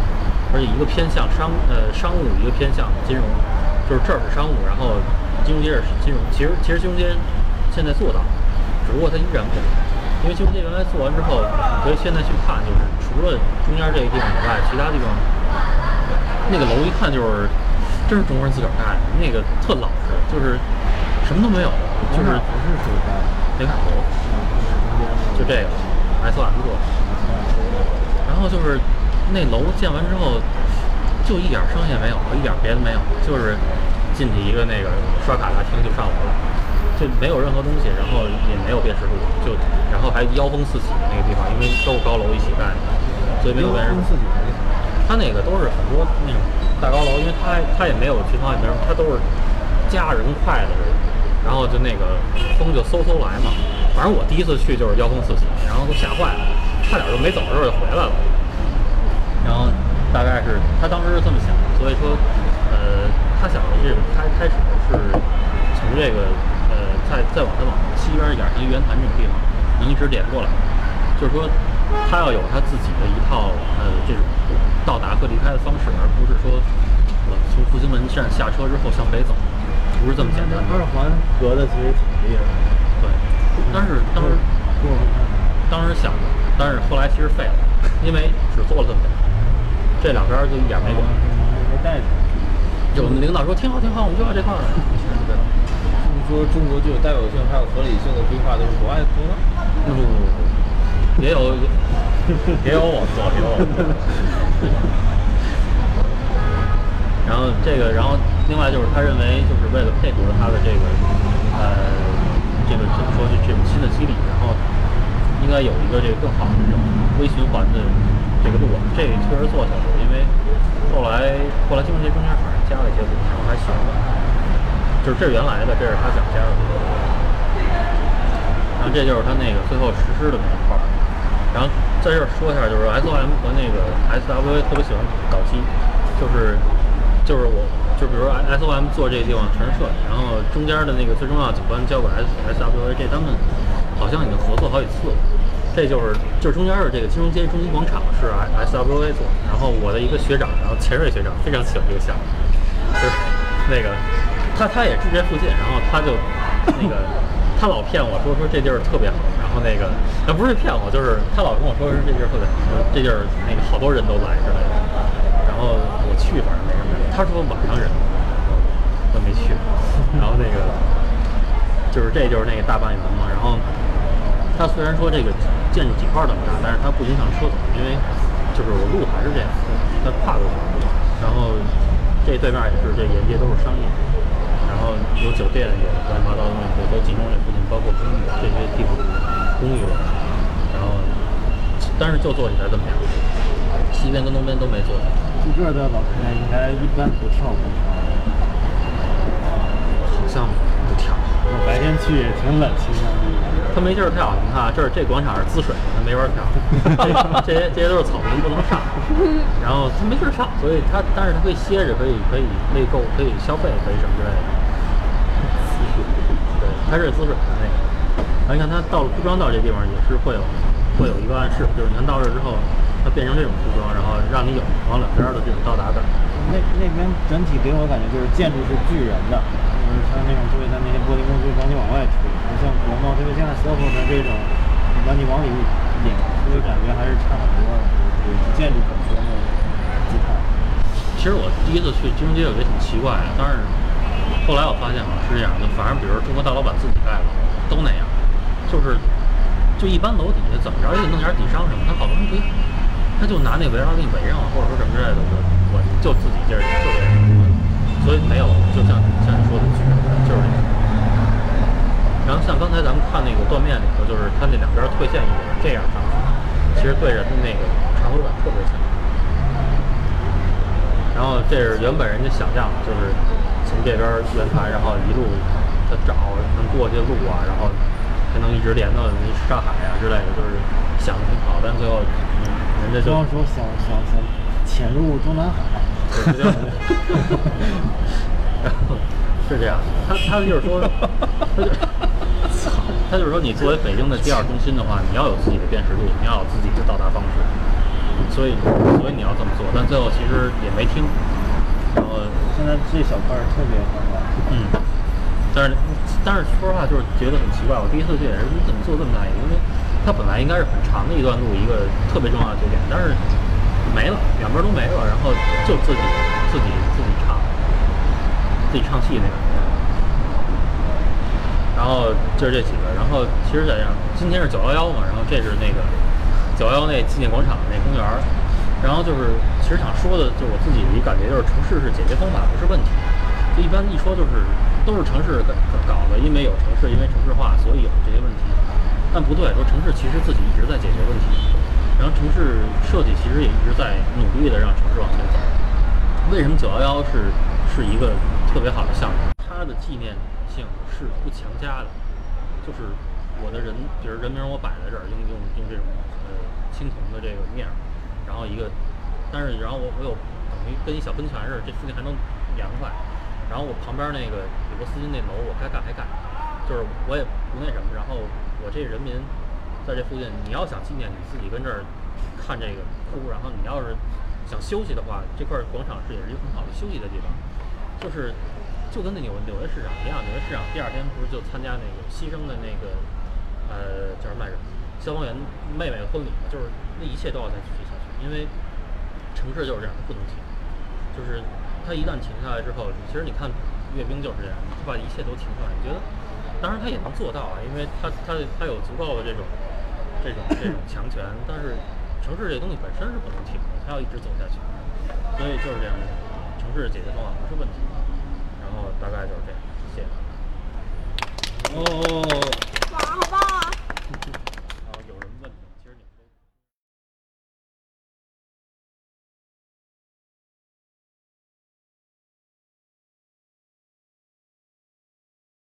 而且一个偏向商呃商务，一个偏向金融，就是这儿是商务，然后金融街是金融，其实其实金融街现在做到了，只不过它依然不好。因为金融街原来做完之后，你可以现在去看，就是除了中间这个地方以外，其他地方那个楼一看就是真是中国人自个儿盖的，那个特老实，就是什么都没有，就是不是手干，雷卡头，就这个 S 做的。然后就是那楼建完之后，就一点声线没有，一点别的没有，就是进去一个那个刷卡大厅就上楼了，就没有任何东西，然后也没有辨识度，就然后还妖风四起的那个地方，因为都是高楼一起盖的，所以没有辨识度。自己它那个都是很多那种大高楼，因为它它也没有群房，也没有，它都是夹着跟筷子的，然后就那个风就嗖嗖来嘛。反正我第一次去就是妖风四起，然后都吓坏了，差点就没走的时候就回来了。然后大概是他当时是这么想的，所以说，呃，他想的这个开开始是从这个呃再再往再往西边一点，像玉渊潭这种地方，能一直连过来。就是说，他要有他自己的一套呃这种到达和离开的方式，而不是说我从复兴门站下车之后向北走，不是这么简单的。二环隔的其实挺厉害的。对，但是当时。当时想的，但是后来其实废了，因为只做了这么点儿，这两边儿就一点儿没管。没带去。就我们领导说挺好挺好，我们就要这块儿。对 你说中国具有代表性还有合理性的规划都是国外做的？不不不不，也有 也有我做，也有我做。然后这个，然后另外就是他认为，就是为了配合他的这个呃这个怎么说，就这种新的激励，然后应该有一个这个更好的这种微循环的这个路网，这个确实做下来了，因为后来后来金融街中间反正加了一些路，然后还行吧，就是这是原来的，这是他想加的。然后这就是他那个最后实施的那一块儿。然后在这儿说一下，就是 SOM 和那个 SWA 特别喜欢搞基，就是就是我就比如 SOM 做这个地方全是设计，然后中间的那个最重要的景观交给 S SWA，这他们好像已经合作好几次了。这就是就是中间的这个金融街中心广场是 SWA 做的，然后我的一个学长，然后钱瑞学长非常喜欢这个项目，就是那个他他也住这附近，然后他就那个他老骗我说说这地儿特别好，然后那个他不是骗我，就是他老跟我说是这地儿特别好，这地儿那个好多人都来之类的，然后我去反正没什么人，他说晚上人，我没去，然后那个就是这就是那个大半圆嘛，然后。他虽然说这个建筑几块儿这么大，但是它不影响车走，因为就是我路还是这样，它跨过去。然后这对面也是，这沿街都是商业，然后有酒店，有乱七八糟的东西都集中这附近，包括公寓这些地方公寓楼。然后但是就坐起来这么样，西边跟东边都没做。住这儿的老太太应该一般不跳广场，好像不跳。我白天去也挺冷清的。它没地儿跳，你看啊，这儿这广场是滋水，它没法跳。这些这些都是草坪，不能上。然后它没地儿上，所以它但是它可以歇着，可以可以内购，可以消费，可以什么之类的。对，它是滋水的那个。然后你看它到了铺装到这地方也是会有会有一个暗示，就是你看到这之后，它变成这种铺装，然后让你有往两边的这种到达感。那那边整体给我感觉就是建筑是巨人的，就是它那种特别它那些玻璃工就往你往外推，不像国贸，特别现在 SOHO 的这种，把你往里引，所以感觉还是差很多的，就是建筑本身的姿态。其实我第一次去金融街，我觉得挺奇怪的，但是后来我发现好像是这样的，反正比如中国大老板自己盖的都那样，就是就一般楼底下怎么着也得弄点底商什么，他好多人不要，他就拿那围栏给你围上了，或者说什么之类的，我我就自己劲儿就这样，所以没有就像像你说的巨人就是这样。然后像刚才咱们看那个断面里头，就是它那两边退线一点这样上去，其实对人的那个长回感特别强。然后这是原本人家想象，就是从这边圆盘，然后一路他找能过去的路啊，然后还能一直连到那上海啊之类的，就是想的挺好，但最后嗯，人家就这样说想想想潜入中南海，然 后是这样，他他就是说，他就操，他就是说，你作为北京的第二中心的话，你要有自己的辨识度，你要有自己的到达方式，所以所以你要这么做，但最后其实也没听，然后现在这小块儿特别好玩。嗯，但是但是说实话，就是觉得很奇怪。我第一次去也是，你怎么做这么大一个？因为它本来应该是很长的一段路，一个特别重要的节点，但是没了，两边都没了，然后就自己自己自己唱，自己唱戏那个。然后就是这几个，然后其实在这样，今天是九幺幺嘛，然后这是那个九幺幺那纪念广场那公园儿，然后就是其实想说的，就我自己的一感觉就是城市是解决方法，不是问题。就一般一说就是都是城市搞的，因为有城市，因为城市化，所以有这些问题。但不对，说城市其实自己一直在解决问题，然后城市设计其实也一直在努力的让城市往前走。为什么九幺幺是是一个特别好的项目？它的纪念性是不强加的，就是我的人，比如人名我摆在这儿，用用用这种呃青铜的这个面儿，然后一个，但是然后我我有等于跟一小喷泉似的，这附近还能凉快，然后我旁边那个有个斯金那楼，我该干还干，就是我也不那什么，然后我这人民在这附近，你要想纪念，你自己跟这儿看这个哭，然后你要是想休息的话，这块广场是也是一个很好的休息的地方，就是就跟那纽纽约市场一样，纽约市场第二天不是就参加那个牺牲的那个呃呃叫什么来着？消防员妹妹的婚礼嘛，就是那一切都要再继续下去，因为城市就是这样，它不能停。就是他一旦停下来之后，其实你看，阅兵就是这样，他把一切都停下来。你觉得，当然他也能做到啊，因为他他他有足够的这种这种这种强权。但是城市这东西本身是不能停的，它要一直走下去。所以就是这样，城市的解决方法不是问题啊。然后大概就是这样，谢谢。哦，哇，好棒啊！